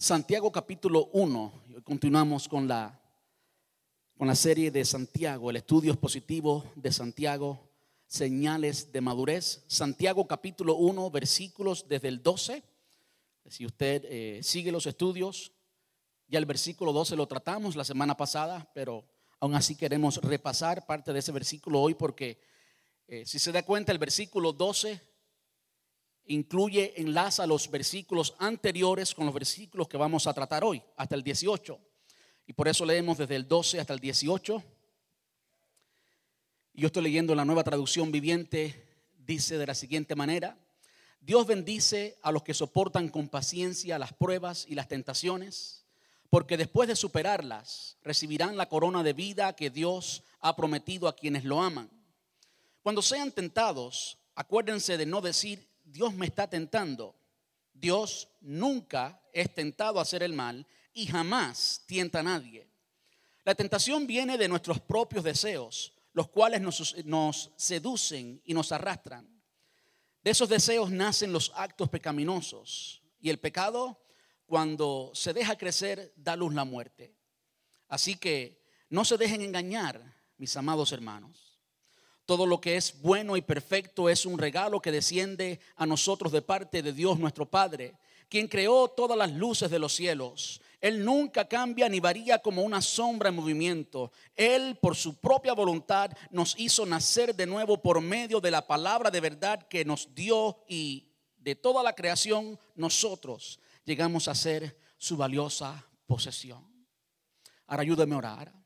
Santiago capítulo 1. Continuamos con la, con la serie de Santiago, el estudio expositivo de Santiago, señales de madurez. Santiago capítulo 1, versículos desde el 12. Si usted eh, sigue los estudios, ya el versículo 12 lo tratamos la semana pasada, pero aún así queremos repasar parte de ese versículo hoy porque eh, si se da cuenta el versículo 12 incluye, enlaza los versículos anteriores con los versículos que vamos a tratar hoy, hasta el 18. Y por eso leemos desde el 12 hasta el 18. Yo estoy leyendo la nueva traducción viviente, dice de la siguiente manera, Dios bendice a los que soportan con paciencia las pruebas y las tentaciones, porque después de superarlas recibirán la corona de vida que Dios ha prometido a quienes lo aman. Cuando sean tentados, acuérdense de no decir, Dios me está tentando. Dios nunca es tentado a hacer el mal y jamás tienta a nadie. La tentación viene de nuestros propios deseos, los cuales nos, seducen y nos arrastran. De esos deseos nacen los actos pecaminosos y el pecado, cuando se deja crecer, da luz la muerte. Así que no se dejen engañar, mis amados hermanos. Todo lo que es bueno y perfecto es un regalo que desciende a nosotros de parte de Dios nuestro Padre, quien creó todas las luces de los cielos. Él nunca cambia ni varía como una sombra en movimiento. Él, por su propia voluntad, nos hizo nacer de nuevo por medio de la palabra de verdad que nos dio y de toda la creación nosotros llegamos a ser su valiosa posesión. Ahora ayúdame a orar.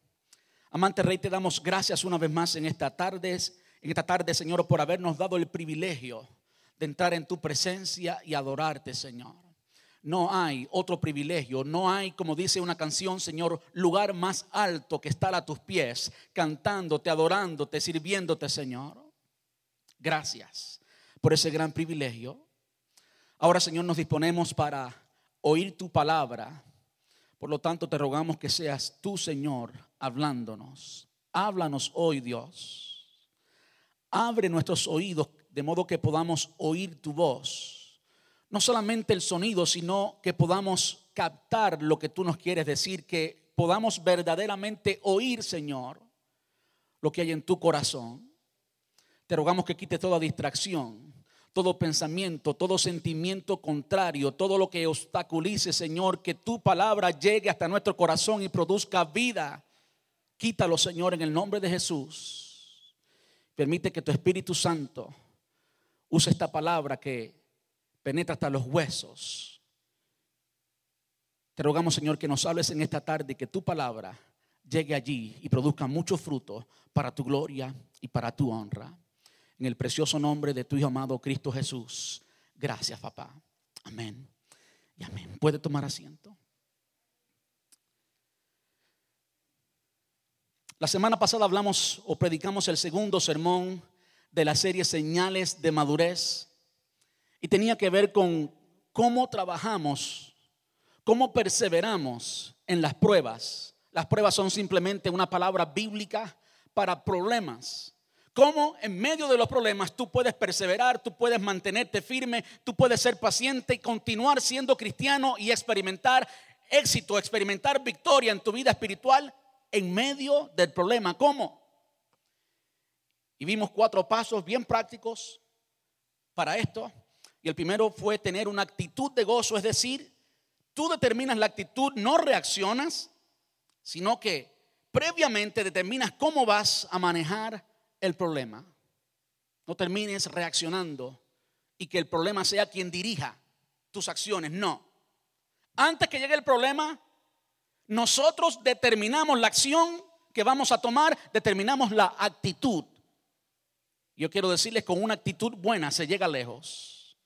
Amante Rey, te damos gracias una vez más en esta tarde, en esta tarde, Señor, por habernos dado el privilegio de entrar en tu presencia y adorarte, Señor. No hay otro privilegio, no hay, como dice una canción, Señor, lugar más alto que estar a tus pies, cantándote, adorándote, sirviéndote, Señor. Gracias por ese gran privilegio. Ahora, Señor, nos disponemos para oír tu palabra. Por lo tanto, te rogamos que seas tú, Señor, hablándonos. Háblanos hoy, Dios. Abre nuestros oídos de modo que podamos oír tu voz. No solamente el sonido, sino que podamos captar lo que tú nos quieres decir, que podamos verdaderamente oír, Señor, lo que hay en tu corazón. Te rogamos que quite toda distracción, todo pensamiento, todo sentimiento contrario, todo lo que obstaculice, Señor, que tu palabra llegue hasta nuestro corazón y produzca vida Quítalo, Señor, en el nombre de Jesús. Permite que tu Espíritu Santo use esta palabra que penetra hasta los huesos. Te rogamos, Señor, que nos hables en esta tarde y que tu palabra llegue allí y produzca mucho fruto para tu gloria y para tu honra. En el precioso nombre de tu Hijo amado Cristo Jesús. Gracias, papá. Amén. Amén. Puede tomar asiento. La semana pasada hablamos o predicamos el segundo sermón de la serie Señales de Madurez y tenía que ver con cómo trabajamos, cómo perseveramos en las pruebas. Las pruebas son simplemente una palabra bíblica para problemas. Cómo en medio de los problemas tú puedes perseverar, tú puedes mantenerte firme, tú puedes ser paciente y continuar siendo cristiano y experimentar éxito, experimentar victoria en tu vida espiritual en medio del problema. ¿Cómo? Y vimos cuatro pasos bien prácticos para esto. Y el primero fue tener una actitud de gozo, es decir, tú determinas la actitud, no reaccionas, sino que previamente determinas cómo vas a manejar el problema. No termines reaccionando y que el problema sea quien dirija tus acciones, no. Antes que llegue el problema, nosotros determinamos la acción que vamos a tomar, determinamos la actitud. Yo quiero decirles, con una actitud buena se llega lejos.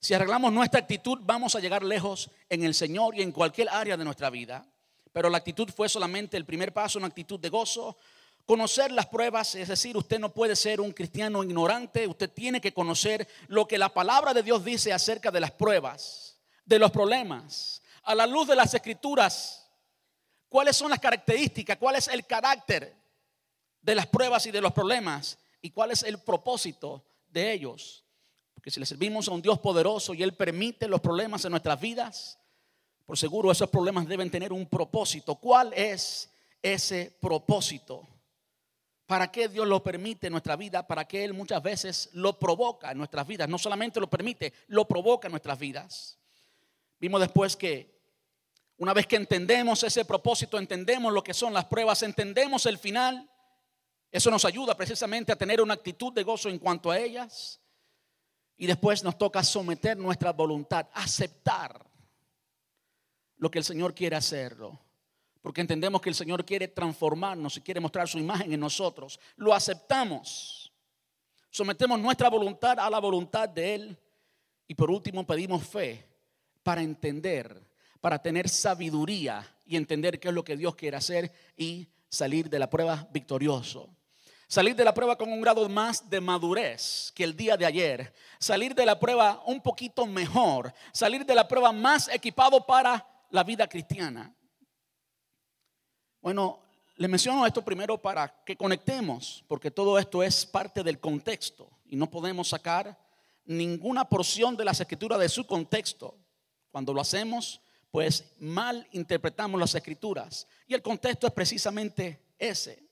Si arreglamos nuestra actitud, vamos a llegar lejos en el Señor y en cualquier área de nuestra vida. Pero la actitud fue solamente el primer paso, una actitud de gozo. Conocer las pruebas, es decir, usted no puede ser un cristiano ignorante, usted tiene que conocer lo que la palabra de Dios dice acerca de las pruebas, de los problemas. A la luz de las escrituras, cuáles son las características, cuál es el carácter de las pruebas y de los problemas y cuál es el propósito de ellos. Porque si le servimos a un Dios poderoso y Él permite los problemas en nuestras vidas, por seguro esos problemas deben tener un propósito. ¿Cuál es ese propósito? ¿Para qué Dios lo permite en nuestra vida? ¿Para qué Él muchas veces lo provoca en nuestras vidas? No solamente lo permite, lo provoca en nuestras vidas. Vimos después que una vez que entendemos ese propósito, entendemos lo que son las pruebas, entendemos el final, eso nos ayuda precisamente a tener una actitud de gozo en cuanto a ellas. Y después nos toca someter nuestra voluntad, aceptar lo que el Señor quiere hacerlo. Porque entendemos que el Señor quiere transformarnos y quiere mostrar su imagen en nosotros. Lo aceptamos. Sometemos nuestra voluntad a la voluntad de Él. Y por último pedimos fe para entender, para tener sabiduría y entender qué es lo que Dios quiere hacer y salir de la prueba victorioso. Salir de la prueba con un grado más de madurez que el día de ayer. Salir de la prueba un poquito mejor. Salir de la prueba más equipado para la vida cristiana. Bueno, le menciono esto primero para que conectemos, porque todo esto es parte del contexto y no podemos sacar ninguna porción de las escrituras de su contexto. Cuando lo hacemos, pues mal interpretamos las escrituras. Y el contexto es precisamente ese.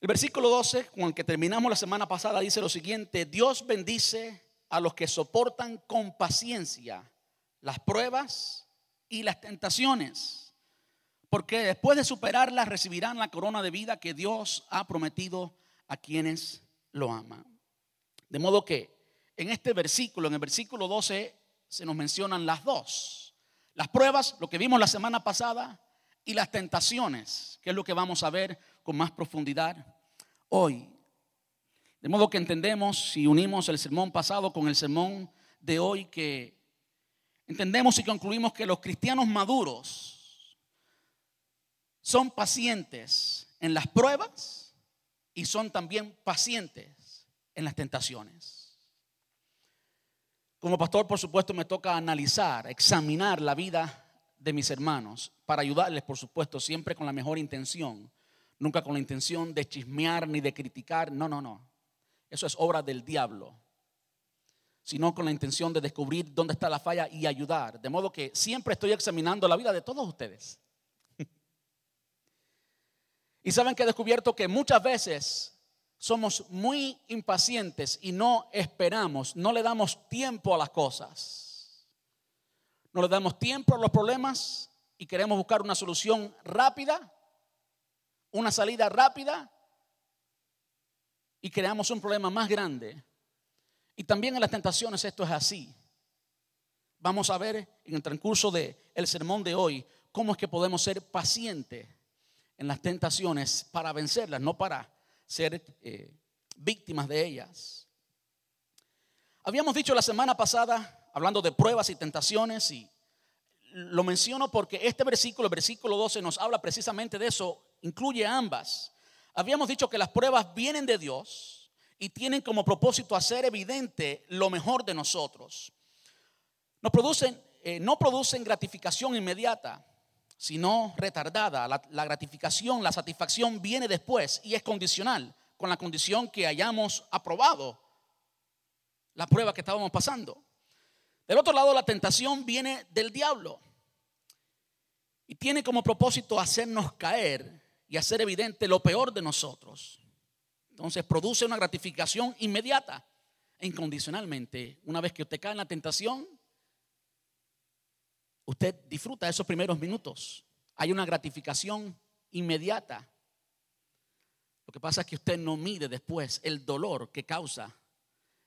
El versículo 12, con el que terminamos la semana pasada, dice lo siguiente, Dios bendice a los que soportan con paciencia las pruebas y las tentaciones, porque después de superarlas recibirán la corona de vida que Dios ha prometido a quienes lo aman. De modo que en este versículo, en el versículo 12, se nos mencionan las dos. Las pruebas, lo que vimos la semana pasada, y las tentaciones, que es lo que vamos a ver con más profundidad hoy. De modo que entendemos, si unimos el sermón pasado con el sermón de hoy, que entendemos y concluimos que los cristianos maduros son pacientes en las pruebas y son también pacientes en las tentaciones. Como pastor, por supuesto, me toca analizar, examinar la vida de mis hermanos para ayudarles, por supuesto, siempre con la mejor intención, nunca con la intención de chismear ni de criticar, no, no, no. Eso es obra del diablo sino con la intención de descubrir dónde está la falla y ayudar. De modo que siempre estoy examinando la vida de todos ustedes. y saben que he descubierto que muchas veces somos muy impacientes y no esperamos, no le damos tiempo a las cosas. No le damos tiempo a los problemas y queremos buscar una solución rápida, una salida rápida y creamos un problema más grande y también en las tentaciones esto es así. Vamos a ver en el transcurso del el sermón de hoy cómo es que podemos ser pacientes en las tentaciones para vencerlas, no para ser eh, víctimas de ellas. Habíamos dicho la semana pasada, hablando de pruebas y tentaciones, y lo menciono porque este versículo, el versículo 12, nos habla precisamente de eso, incluye ambas. Habíamos dicho que las pruebas vienen de Dios y tienen como propósito hacer evidente lo mejor de nosotros. Nos producen, eh, no producen gratificación inmediata, sino retardada. La, gratificación, la satisfacción viene después y es condicional, con la condición que hayamos aprobado la prueba que estábamos pasando. Del otro lado, la tentación viene del diablo y tiene como propósito hacernos caer y hacer evidente lo peor de nosotros. Entonces produce una gratificación inmediata e incondicionalmente. Una vez que usted cae en la tentación, usted disfruta esos primeros minutos. Hay una gratificación inmediata. Lo que pasa es que usted no mide después el dolor que causa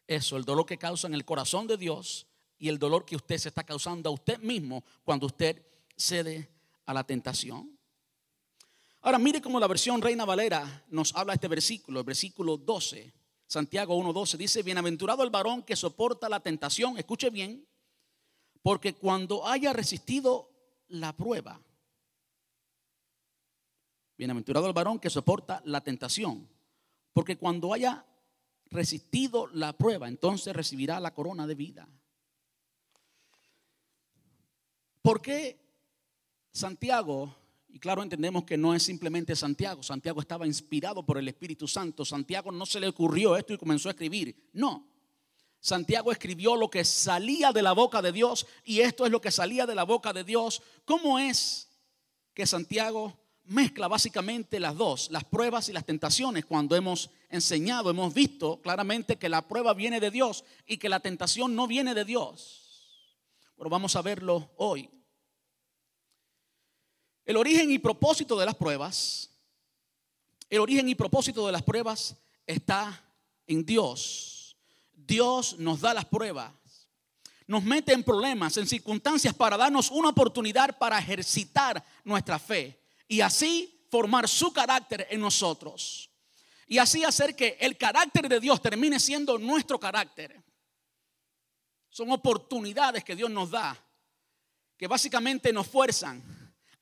eso, el dolor que causa en el corazón de Dios y el dolor que usted se está causando a usted mismo cuando usted cede a la tentación. Ahora mire cómo la versión Reina Valera nos habla este versículo, el versículo 12. Santiago 1:12 dice, "Bienaventurado el varón que soporta la tentación." Escuche bien, porque cuando haya resistido la prueba, Bienaventurado el varón que soporta la tentación, porque cuando haya resistido la prueba, entonces recibirá la corona de vida. ¿Por qué Santiago y claro, entendemos que no es simplemente Santiago. Santiago estaba inspirado por el Espíritu Santo. Santiago no se le ocurrió esto y comenzó a escribir. No. Santiago escribió lo que salía de la boca de Dios y esto es lo que salía de la boca de Dios. ¿Cómo es que Santiago mezcla básicamente las dos, las pruebas y las tentaciones, cuando hemos enseñado, hemos visto claramente que la prueba viene de Dios y que la tentación no viene de Dios. Pero vamos a verlo hoy. El origen y propósito de las pruebas, el origen y propósito de las pruebas está en Dios. Dios nos da las pruebas, nos mete en problemas, en circunstancias para darnos una oportunidad para ejercitar nuestra fe y así formar su carácter en nosotros. Y así hacer que el carácter de Dios termine siendo nuestro carácter. Son oportunidades que Dios nos da, que básicamente nos fuerzan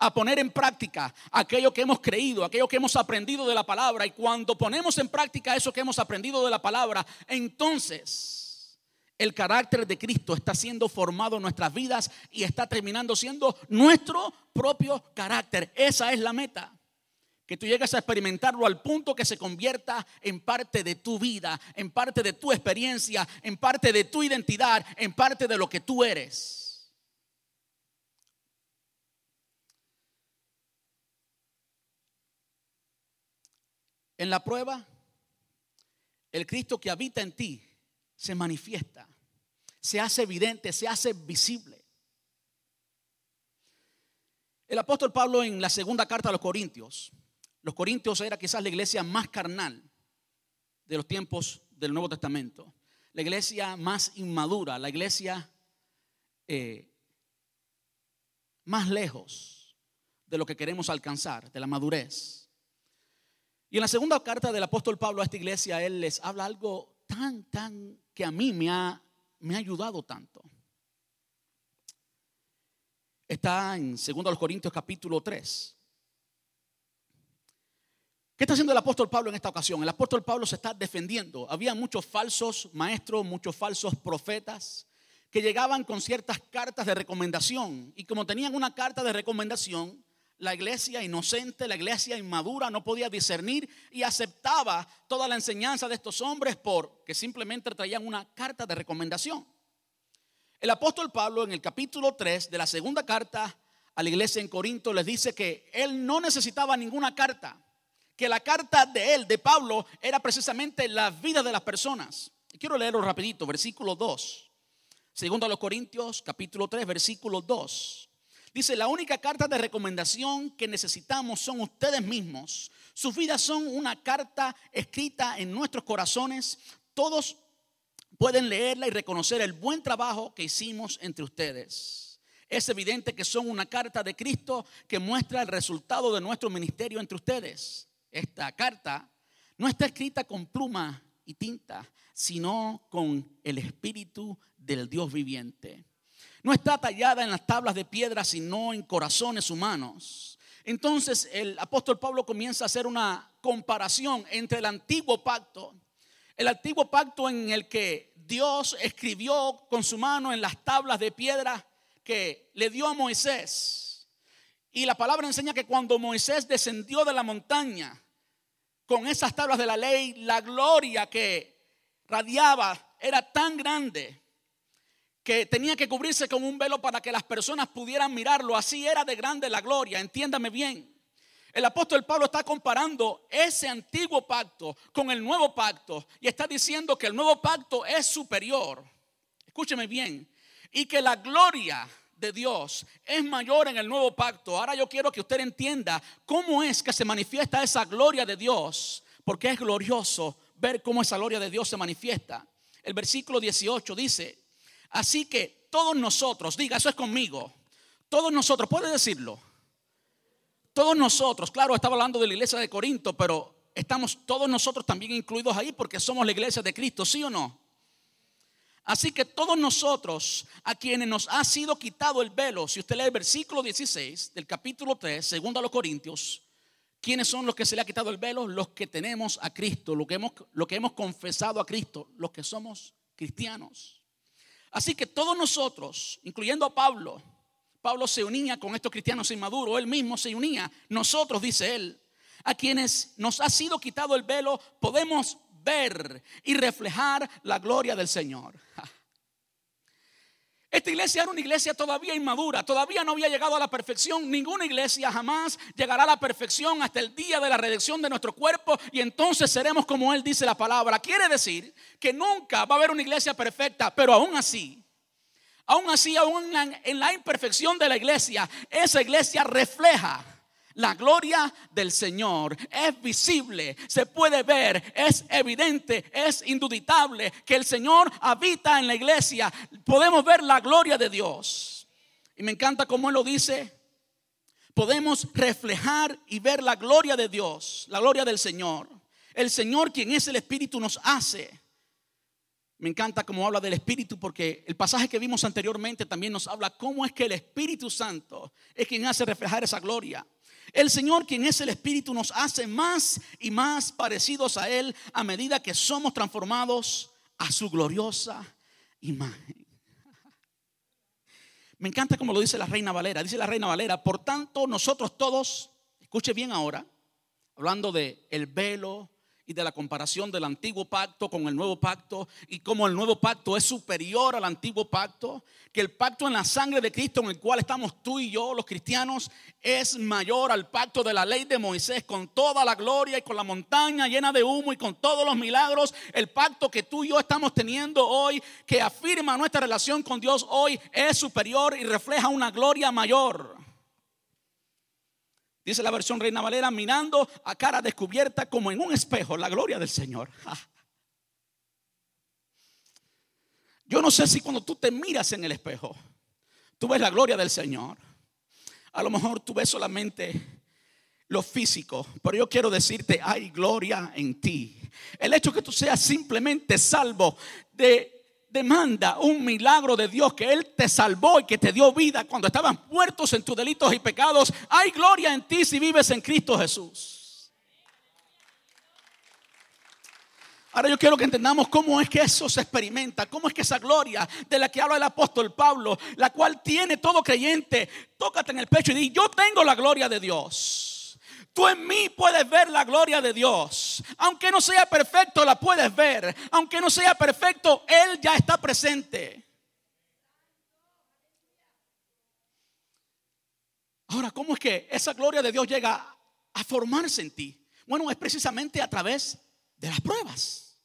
a poner en práctica aquello que hemos creído, aquello que hemos aprendido de la palabra. Y cuando ponemos en práctica eso que hemos aprendido de la palabra, entonces el carácter de Cristo está siendo formado en nuestras vidas y está terminando siendo nuestro propio carácter. Esa es la meta. Que tú llegues a experimentarlo al punto que se convierta en parte de tu vida, en parte de tu experiencia, en parte de tu identidad, en parte de lo que tú eres. En la prueba, el Cristo que habita en ti se manifiesta, se hace evidente, se hace visible. El apóstol Pablo en la segunda carta a los Corintios, los Corintios era quizás la iglesia más carnal de los tiempos del Nuevo Testamento, la iglesia más inmadura, la iglesia eh, más lejos de lo que queremos alcanzar, de la madurez. Y en la segunda carta del apóstol Pablo a esta iglesia, él les habla algo tan, tan, que a mí me ha, me ha ayudado tanto. Está en 2 Corintios capítulo 3. ¿Qué está haciendo el apóstol Pablo en esta ocasión? El apóstol Pablo se está defendiendo. Había muchos falsos maestros, muchos falsos profetas que llegaban con ciertas cartas de recomendación. Y como tenían una carta de recomendación, la iglesia inocente, la iglesia inmadura no podía discernir y aceptaba toda la enseñanza de estos hombres porque simplemente traían una carta de recomendación. El apóstol Pablo en el capítulo 3 de la segunda carta a la iglesia en Corinto les dice que él no necesitaba ninguna carta, que la carta de él, de Pablo, era precisamente la vida de las personas. quiero leerlo rapidito, versículo 2. Segundo a los Corintios, capítulo 3, versículo 2. Dice, la única carta de recomendación que necesitamos son ustedes mismos. Sus vidas son una carta escrita en nuestros corazones. Todos pueden leerla y reconocer el buen trabajo que hicimos entre ustedes. Es evidente que son una carta de Cristo que muestra el resultado de nuestro ministerio entre ustedes. Esta carta no está escrita con pluma y tinta, sino con el Espíritu del Dios viviente no está tallada en las tablas de piedra, sino en corazones humanos. Entonces el apóstol Pablo comienza a hacer una comparación entre el antiguo pacto, el antiguo pacto en el que Dios escribió con su mano en las tablas de piedra que le dio a Moisés. Y la palabra enseña que cuando Moisés descendió de la montaña con esas tablas de la ley, la gloria que radiaba era tan grande que tenía que cubrirse con un velo para que las personas pudieran mirarlo. Así era de grande la gloria, entiéndame bien. El apóstol Pablo está comparando ese antiguo pacto con el nuevo pacto y está diciendo que el nuevo pacto es superior. Escúcheme bien. Y que la gloria de Dios es mayor en el nuevo pacto. Ahora yo quiero que usted entienda cómo es que se manifiesta esa gloria de Dios, porque es glorioso ver cómo esa gloria de Dios se manifiesta. El versículo 18 dice, Así que todos nosotros, diga, eso es conmigo. Todos nosotros, puede decirlo. Todos nosotros, claro, estaba hablando de la iglesia de Corinto, pero estamos todos nosotros también incluidos ahí porque somos la iglesia de Cristo, ¿sí o no? Así que todos nosotros, a quienes nos ha sido quitado el velo, si usted lee el versículo 16 del capítulo 3, segundo a los Corintios, ¿quiénes son los que se le ha quitado el velo? Los que tenemos a Cristo, lo que hemos, que hemos confesado a Cristo, los que somos cristianos. Así que todos nosotros, incluyendo a Pablo, Pablo se unía con estos cristianos inmaduros, él mismo se unía. Nosotros, dice él, a quienes nos ha sido quitado el velo, podemos ver y reflejar la gloria del Señor. Esta iglesia era una iglesia todavía inmadura, todavía no había llegado a la perfección. Ninguna iglesia jamás llegará a la perfección hasta el día de la redención de nuestro cuerpo y entonces seremos como Él dice la palabra. Quiere decir que nunca va a haber una iglesia perfecta, pero aún así, aún así, aún en la imperfección de la iglesia, esa iglesia refleja la gloria del Señor es visible, se puede ver, es evidente, es induditable que el Señor habita en la iglesia. Podemos ver la gloria de Dios. Y me encanta cómo Él lo dice. Podemos reflejar y ver la gloria de Dios, la gloria del Señor. El Señor quien es el Espíritu nos hace. Me encanta cómo habla del Espíritu porque el pasaje que vimos anteriormente también nos habla cómo es que el Espíritu Santo es quien hace reflejar esa gloria. El Señor, quien es el Espíritu, nos hace más y más parecidos a Él a medida que somos transformados a su gloriosa imagen. Me encanta como lo dice la Reina Valera. Dice la Reina Valera, por tanto nosotros todos, escuche bien ahora, hablando de el velo, de la comparación del antiguo pacto con el nuevo pacto y cómo el nuevo pacto es superior al antiguo pacto, que el pacto en la sangre de Cristo en el cual estamos tú y yo, los cristianos, es mayor al pacto de la ley de Moisés con toda la gloria y con la montaña llena de humo y con todos los milagros. El pacto que tú y yo estamos teniendo hoy, que afirma nuestra relación con Dios hoy, es superior y refleja una gloria mayor. Dice la versión Reina Valera, mirando a cara descubierta como en un espejo la gloria del Señor. Yo no sé si cuando tú te miras en el espejo, tú ves la gloria del Señor. A lo mejor tú ves solamente lo físico, pero yo quiero decirte, hay gloria en ti. El hecho que tú seas simplemente salvo de demanda un milagro de Dios que Él te salvó y que te dio vida cuando estaban muertos en tus delitos y pecados. Hay gloria en ti si vives en Cristo Jesús. Ahora yo quiero que entendamos cómo es que eso se experimenta, cómo es que esa gloria de la que habla el apóstol Pablo, la cual tiene todo creyente, tócate en el pecho y di, yo tengo la gloria de Dios. Tú en mí puedes ver la gloria de Dios. Aunque no sea perfecto, la puedes ver. Aunque no sea perfecto, Él ya está presente. Ahora, ¿cómo es que esa gloria de Dios llega a formarse en ti? Bueno, es precisamente a través de las pruebas.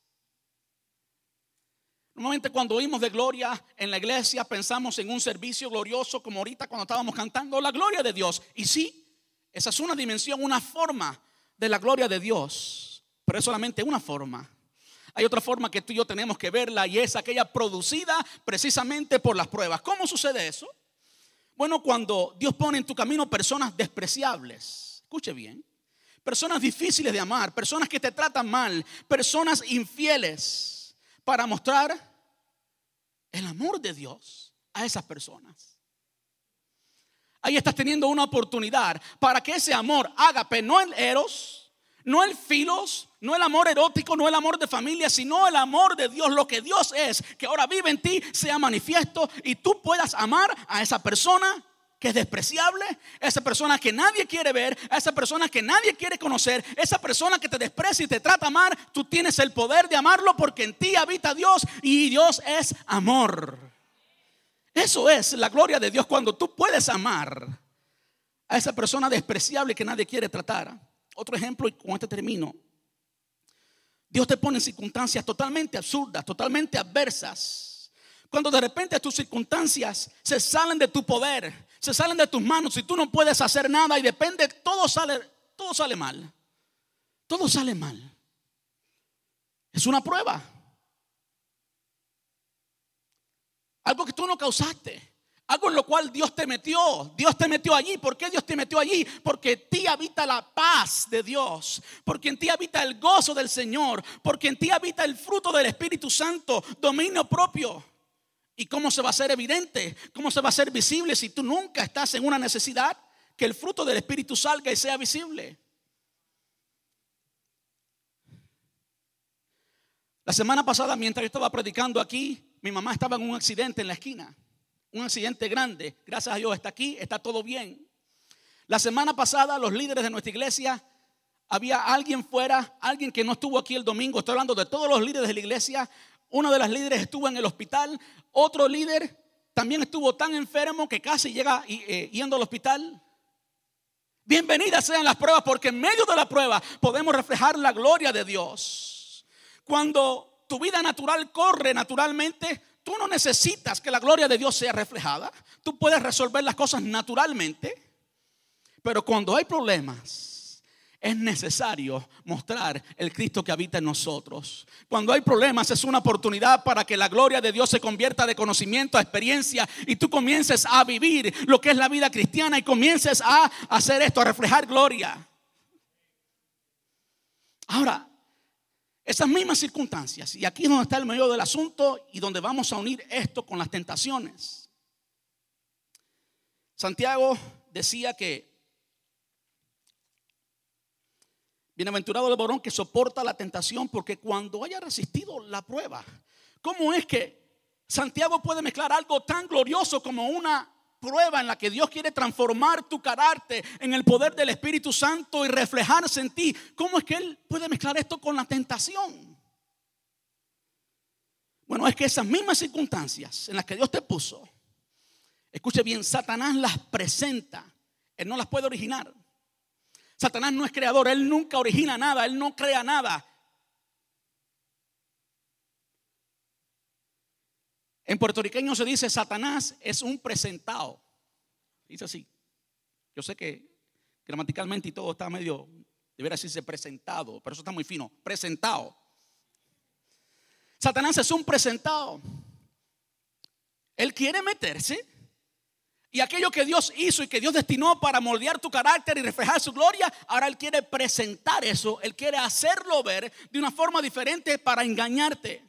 Normalmente cuando oímos de gloria en la iglesia pensamos en un servicio glorioso como ahorita cuando estábamos cantando la gloria de Dios. Y sí, esa es una dimensión, una forma de la gloria de Dios, pero es solamente una forma. Hay otra forma que tú y yo tenemos que verla y es aquella producida precisamente por las pruebas. ¿Cómo sucede eso? Bueno, cuando Dios pone en tu camino personas despreciables, escuche bien, personas difíciles de amar, personas que te tratan mal, personas infieles, para mostrar el amor de Dios a esas personas. Ahí estás teniendo una oportunidad para que ese amor ágape, no el eros, no el filos, no el amor erótico, no el amor de familia, sino el amor de Dios, lo que Dios es, que ahora vive en ti, sea manifiesto y tú puedas amar a esa persona que es despreciable, a esa persona que nadie quiere ver, a esa persona que nadie quiere conocer, esa persona que te desprecia y te trata mal, tú tienes el poder de amarlo porque en ti habita Dios y Dios es amor. Eso es la gloria de Dios cuando tú puedes amar a esa persona despreciable que nadie quiere tratar. Otro ejemplo, y con este termino. Dios te pone en circunstancias totalmente absurdas, totalmente adversas. Cuando de repente tus circunstancias se salen de tu poder, se salen de tus manos y tú no puedes hacer nada y depende, todo sale, todo sale mal. Todo sale mal. Es una prueba. Algo que tú no causaste. Algo en lo cual Dios te metió. Dios te metió allí. ¿Por qué Dios te metió allí? Porque en ti habita la paz de Dios. Porque en ti habita el gozo del Señor. Porque en ti habita el fruto del Espíritu Santo. Dominio propio. ¿Y cómo se va a hacer evidente? ¿Cómo se va a hacer visible si tú nunca estás en una necesidad? Que el fruto del Espíritu salga y sea visible. La semana pasada, mientras yo estaba predicando aquí, mi mamá estaba en un accidente en la esquina, un accidente grande. Gracias a Dios está aquí, está todo bien. La semana pasada los líderes de nuestra iglesia había alguien fuera, alguien que no estuvo aquí el domingo, estoy hablando de todos los líderes de la iglesia, uno de las líderes estuvo en el hospital, otro líder también estuvo tan enfermo que casi llega eh, yendo al hospital. Bienvenidas sean las pruebas porque en medio de la prueba podemos reflejar la gloria de Dios. Cuando tu vida natural corre naturalmente, tú no necesitas que la gloria de Dios sea reflejada. Tú puedes resolver las cosas naturalmente. Pero cuando hay problemas, es necesario mostrar el Cristo que habita en nosotros. Cuando hay problemas es una oportunidad para que la gloria de Dios se convierta de conocimiento a experiencia y tú comiences a vivir lo que es la vida cristiana y comiences a hacer esto, a reflejar gloria. Ahora, esas mismas circunstancias, y aquí es donde está el medio del asunto y donde vamos a unir esto con las tentaciones. Santiago decía que Bienaventurado el varón que soporta la tentación, porque cuando haya resistido la prueba, ¿cómo es que Santiago puede mezclar algo tan glorioso como una prueba en la que Dios quiere transformar tu carácter en el poder del Espíritu Santo y reflejarse en ti? ¿Cómo es que Él puede mezclar esto con la tentación? Bueno, es que esas mismas circunstancias en las que Dios te puso, escuche bien, Satanás las presenta, Él no las puede originar. Satanás no es creador, él nunca origina nada, él no crea nada. En puertorriqueño se dice Satanás es un presentado. Dice así. Yo sé que gramaticalmente y todo está medio, debería decirse presentado, pero eso está muy fino. Presentado. Satanás es un presentado. Él quiere meterse y aquello que Dios hizo y que Dios destinó para moldear tu carácter y reflejar su gloria, ahora Él quiere presentar eso, Él quiere hacerlo ver de una forma diferente para engañarte.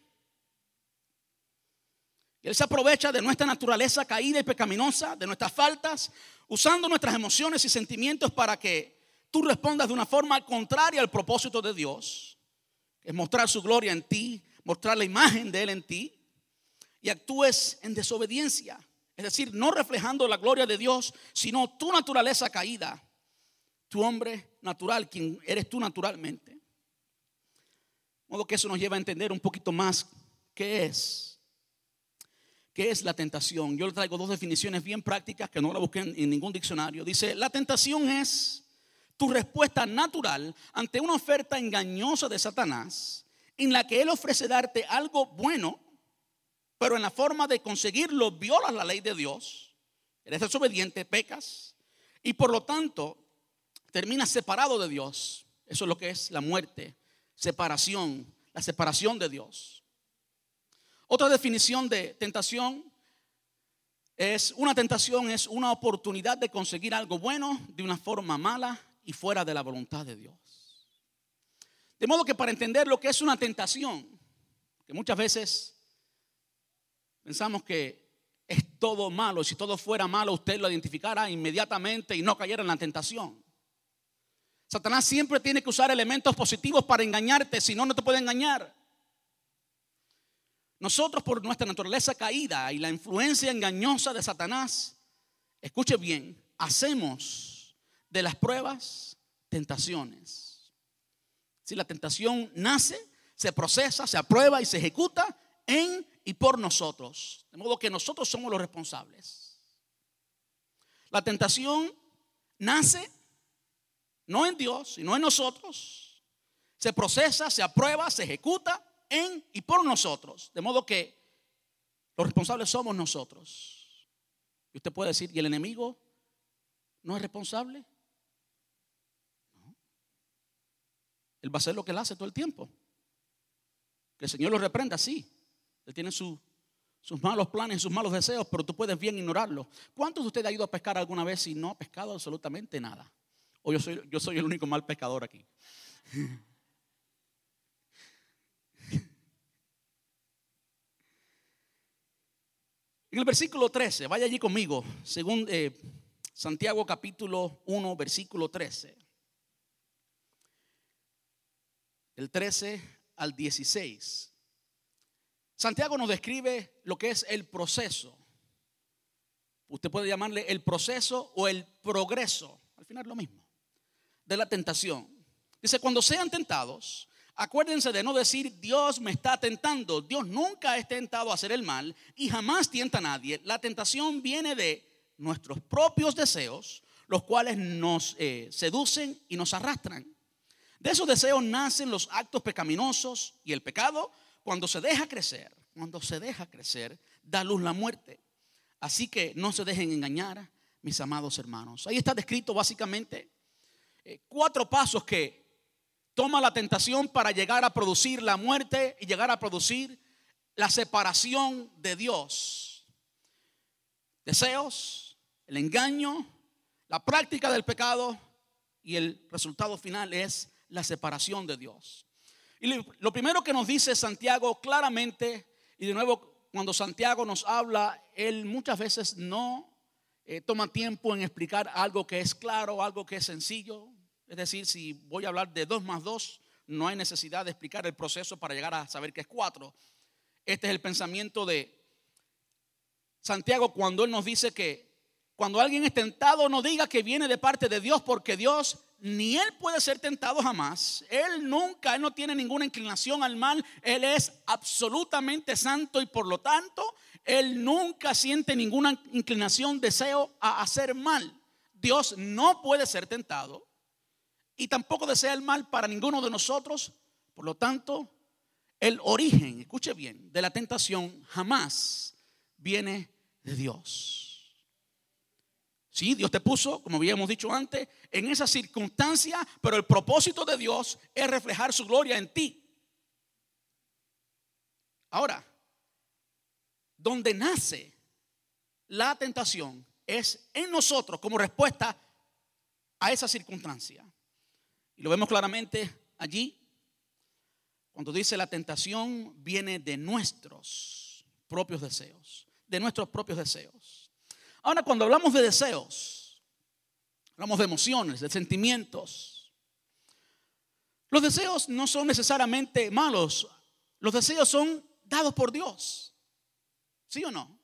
Él se aprovecha de nuestra naturaleza caída y pecaminosa, de nuestras faltas, usando nuestras emociones y sentimientos para que tú respondas de una forma contraria al propósito de Dios, que es mostrar su gloria en ti, mostrar la imagen de Él en ti, y actúes en desobediencia. Es decir, no reflejando la gloria de Dios, sino tu naturaleza caída, tu hombre natural, quien eres tú naturalmente. De modo que eso nos lleva a entender un poquito más qué es. ¿Qué es la tentación? Yo le traigo dos definiciones bien prácticas que no la busqué en ningún diccionario. Dice, la tentación es tu respuesta natural ante una oferta engañosa de Satanás en la que él ofrece darte algo bueno pero en la forma de conseguirlo violas la ley de Dios, eres desobediente, pecas, y por lo tanto terminas separado de Dios. Eso es lo que es la muerte, separación, la separación de Dios. Otra definición de tentación es una tentación es una oportunidad de conseguir algo bueno de una forma mala y fuera de la voluntad de Dios. De modo que para entender lo que es una tentación, que muchas veces Pensamos que es todo malo. Si todo fuera malo, usted lo identificara inmediatamente y no cayera en la tentación. Satanás siempre tiene que usar elementos positivos para engañarte, si no, no te puede engañar. Nosotros por nuestra naturaleza caída y la influencia engañosa de Satanás, escuche bien, hacemos de las pruebas tentaciones. Si la tentación nace, se procesa, se aprueba y se ejecuta en y por nosotros. De modo que nosotros somos los responsables. La tentación nace no en Dios, sino en nosotros. Se procesa, se aprueba, se ejecuta en y por nosotros. De modo que los responsables somos nosotros. Y usted puede decir, ¿y el enemigo no es responsable? No. Él va a hacer lo que él hace todo el tiempo. Que el Señor lo reprenda, sí. Él tiene sus malos planes, sus malos deseos, pero tú puedes bien ignorarlo. ¿Cuántos de ustedes han ido a pescar alguna vez y no ha pescado absolutamente nada? O yo soy, yo soy el único mal pescador aquí. En el versículo 13, vaya allí conmigo, según eh, Santiago capítulo 1, versículo 13. El 13 al 16. Santiago nos describe lo que es el proceso. Usted puede llamarle el proceso o el progreso, al final lo mismo, de la tentación. Dice, cuando sean tentados, acuérdense de no decir Dios me está tentando. Dios nunca es tentado a hacer el mal y jamás tienta a nadie. La tentación viene de nuestros propios deseos, los cuales nos eh, seducen y nos arrastran. De esos deseos nacen los actos pecaminosos y el pecado cuando se deja crecer, cuando se deja crecer, da luz la muerte. Así que no se dejen engañar, mis amados hermanos. Ahí está descrito básicamente eh, cuatro pasos que toma la tentación para llegar a producir la muerte y llegar a producir la separación de Dios. Deseos, el engaño, la práctica del pecado y el resultado final es la separación de Dios. Y lo primero que nos dice Santiago claramente, y de nuevo cuando Santiago nos habla, él muchas veces no eh, toma tiempo en explicar algo que es claro, algo que es sencillo. Es decir, si voy a hablar de dos más dos, no hay necesidad de explicar el proceso para llegar a saber que es cuatro. Este es el pensamiento de Santiago cuando él nos dice que cuando alguien es tentado no diga que viene de parte de Dios porque Dios ni él puede ser tentado jamás. Él nunca, él no tiene ninguna inclinación al mal. Él es absolutamente santo y por lo tanto, él nunca siente ninguna inclinación, deseo a hacer mal. Dios no puede ser tentado y tampoco desea el mal para ninguno de nosotros. Por lo tanto, el origen, escuche bien, de la tentación jamás viene de Dios. Sí, Dios te puso, como habíamos dicho antes, en esa circunstancia, pero el propósito de Dios es reflejar su gloria en ti. Ahora, donde nace la tentación es en nosotros como respuesta a esa circunstancia. Y lo vemos claramente allí, cuando dice la tentación viene de nuestros propios deseos, de nuestros propios deseos. Ahora, cuando hablamos de deseos, hablamos de emociones, de sentimientos. Los deseos no son necesariamente malos. Los deseos son dados por Dios. ¿Sí o no?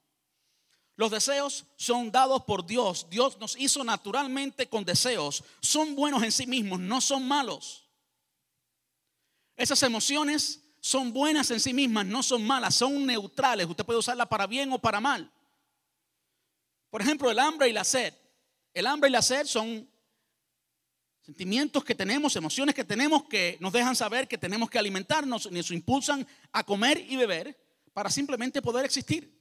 Los deseos son dados por Dios. Dios nos hizo naturalmente con deseos. Son buenos en sí mismos, no son malos. Esas emociones son buenas en sí mismas, no son malas, son neutrales. Usted puede usarla para bien o para mal. Por ejemplo, el hambre y la sed. El hambre y la sed son sentimientos que tenemos, emociones que tenemos que nos dejan saber que tenemos que alimentarnos y nos impulsan a comer y beber para simplemente poder existir.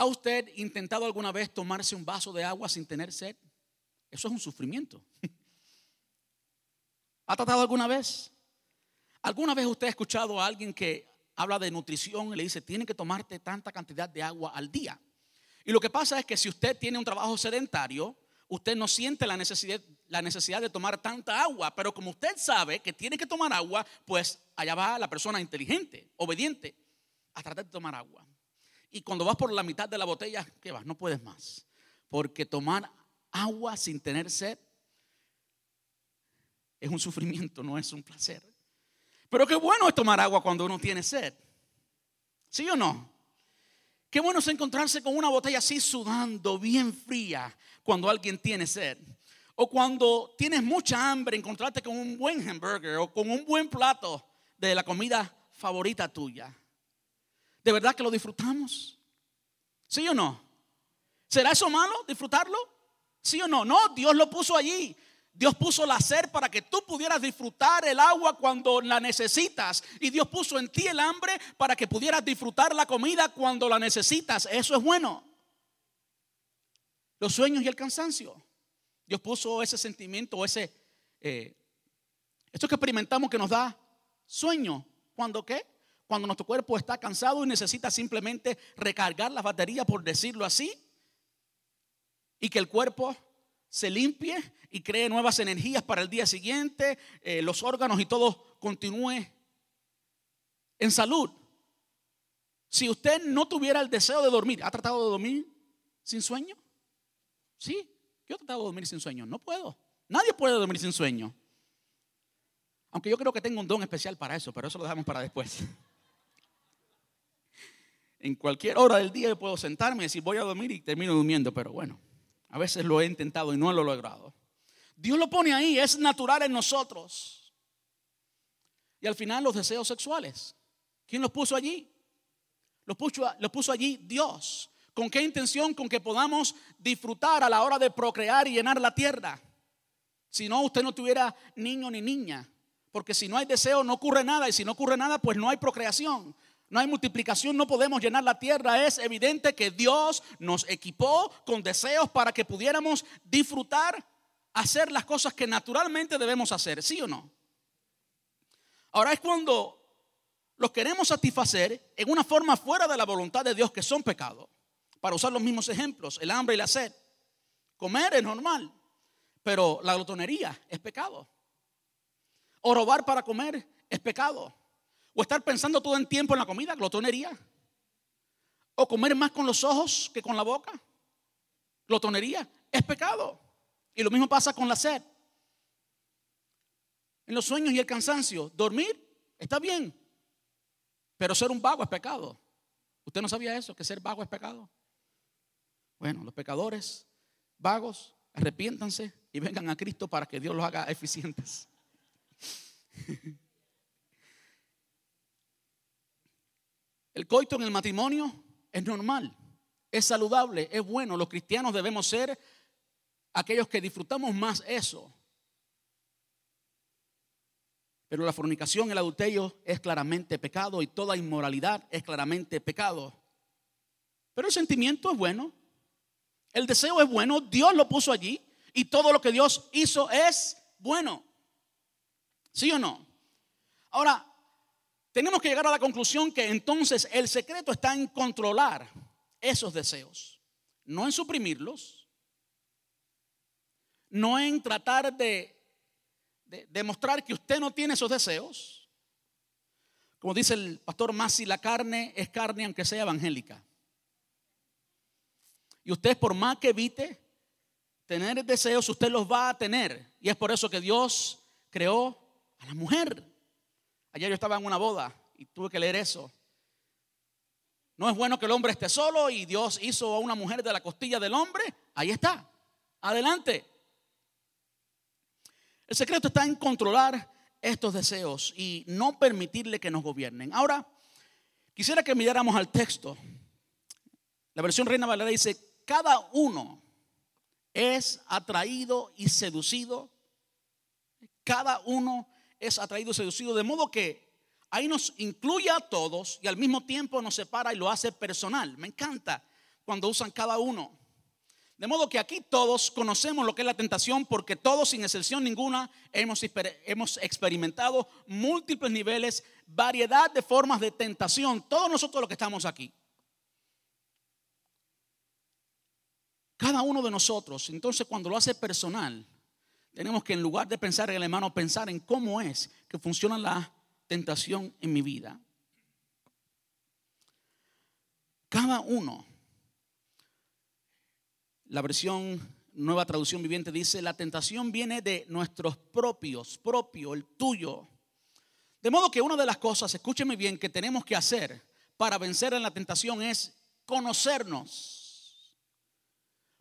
¿Ha usted intentado alguna vez tomarse un vaso de agua sin tener sed? Eso es un sufrimiento. ¿Ha tratado alguna vez? ¿Alguna vez usted ha escuchado a alguien que habla de nutrición y le dice, tiene que tomarte tanta cantidad de agua al día? Y lo que pasa es que si usted tiene un trabajo sedentario, usted no siente la necesidad, la necesidad de tomar tanta agua, pero como usted sabe que tiene que tomar agua, pues allá va la persona inteligente, obediente, a tratar de tomar agua. Y cuando vas por la mitad de la botella, ¿qué vas? No puedes más. Porque tomar agua sin tener sed es un sufrimiento, no es un placer. Pero qué bueno es tomar agua cuando uno tiene sed. ¿Sí o no? Qué bueno es encontrarse con una botella así sudando, bien fría, cuando alguien tiene sed. O cuando tienes mucha hambre, encontrarte con un buen hamburger o con un buen plato de la comida favorita tuya. ¿De verdad que lo disfrutamos? ¿Sí o no? ¿Será eso malo, disfrutarlo? ¿Sí o no? No, Dios lo puso allí. Dios puso la sed para que tú pudieras disfrutar el agua cuando la necesitas. Y Dios puso en ti el hambre para que pudieras disfrutar la comida cuando la necesitas. Eso es bueno. Los sueños y el cansancio. Dios puso ese sentimiento, ese... Eh, esto que experimentamos que nos da sueño. ¿Cuándo qué? Cuando nuestro cuerpo está cansado y necesita simplemente recargar la batería, por decirlo así. Y que el cuerpo se limpie y cree nuevas energías para el día siguiente, eh, los órganos y todo continúe en salud. Si usted no tuviera el deseo de dormir, ¿ha tratado de dormir sin sueño? Sí, yo he tratado de dormir sin sueño, no puedo. Nadie puede dormir sin sueño. Aunque yo creo que tengo un don especial para eso, pero eso lo dejamos para después. En cualquier hora del día yo puedo sentarme y decir voy a dormir y termino durmiendo, pero bueno. A veces lo he intentado y no lo he logrado. Dios lo pone ahí, es natural en nosotros. Y al final los deseos sexuales. ¿Quién los puso allí? Los puso, los puso allí Dios. ¿Con qué intención? Con que podamos disfrutar a la hora de procrear y llenar la tierra. Si no, usted no tuviera niño ni niña. Porque si no hay deseo, no ocurre nada. Y si no ocurre nada, pues no hay procreación. No hay multiplicación, no podemos llenar la tierra. Es evidente que Dios nos equipó con deseos para que pudiéramos disfrutar, hacer las cosas que naturalmente debemos hacer. ¿Sí o no? Ahora es cuando los queremos satisfacer en una forma fuera de la voluntad de Dios que son pecados. Para usar los mismos ejemplos, el hambre y la sed. Comer es normal, pero la glotonería es pecado. O robar para comer es pecado. O estar pensando todo el tiempo en la comida, glotonería. O comer más con los ojos que con la boca. Glotonería es pecado. Y lo mismo pasa con la sed. En los sueños y el cansancio, dormir está bien, pero ser un vago es pecado. ¿Usted no sabía eso? Que ser vago es pecado. Bueno, los pecadores, vagos, arrepiéntanse y vengan a Cristo para que Dios los haga eficientes. El coito en el matrimonio es normal, es saludable, es bueno. Los cristianos debemos ser aquellos que disfrutamos más eso. Pero la fornicación, el adulterio es claramente pecado y toda inmoralidad es claramente pecado. Pero el sentimiento es bueno, el deseo es bueno, Dios lo puso allí y todo lo que Dios hizo es bueno. ¿Sí o no? Ahora, tenemos que llegar a la conclusión que entonces el secreto está en controlar esos deseos, no en suprimirlos, no en tratar de, demostrar que usted no tiene esos deseos. Como dice el pastor Masi, la carne es carne aunque sea evangélica. Y usted por más que evite tener deseos, usted los va a tener. Y es por eso que Dios creó a la mujer. Ayer yo estaba en una boda y tuve que leer eso. No es bueno que el hombre esté solo y Dios hizo a una mujer de la costilla del hombre. Ahí está. Adelante. El secreto está en controlar estos deseos y no permitirle que nos gobiernen. Ahora, quisiera que miráramos al texto. La versión Reina Valera dice, cada uno es atraído y seducido. Cada uno es atraído y seducido, de modo que ahí nos incluye a todos y al mismo tiempo nos separa y lo hace personal. Me encanta cuando usan cada uno. De modo que aquí todos conocemos lo que es la tentación porque todos, sin excepción ninguna, hemos, hemos experimentado múltiples niveles, variedad de formas de tentación. Todos nosotros los que estamos aquí. Cada uno de nosotros, entonces cuando lo hace personal, tenemos que en lugar de pensar en el hermano, pensar en cómo es que funciona la tentación en mi vida. Cada uno, la versión nueva traducción viviente dice, la tentación viene de nuestros propios, propio, el tuyo. De modo que una de las cosas, escúcheme bien, que tenemos que hacer para vencer en la tentación es conocernos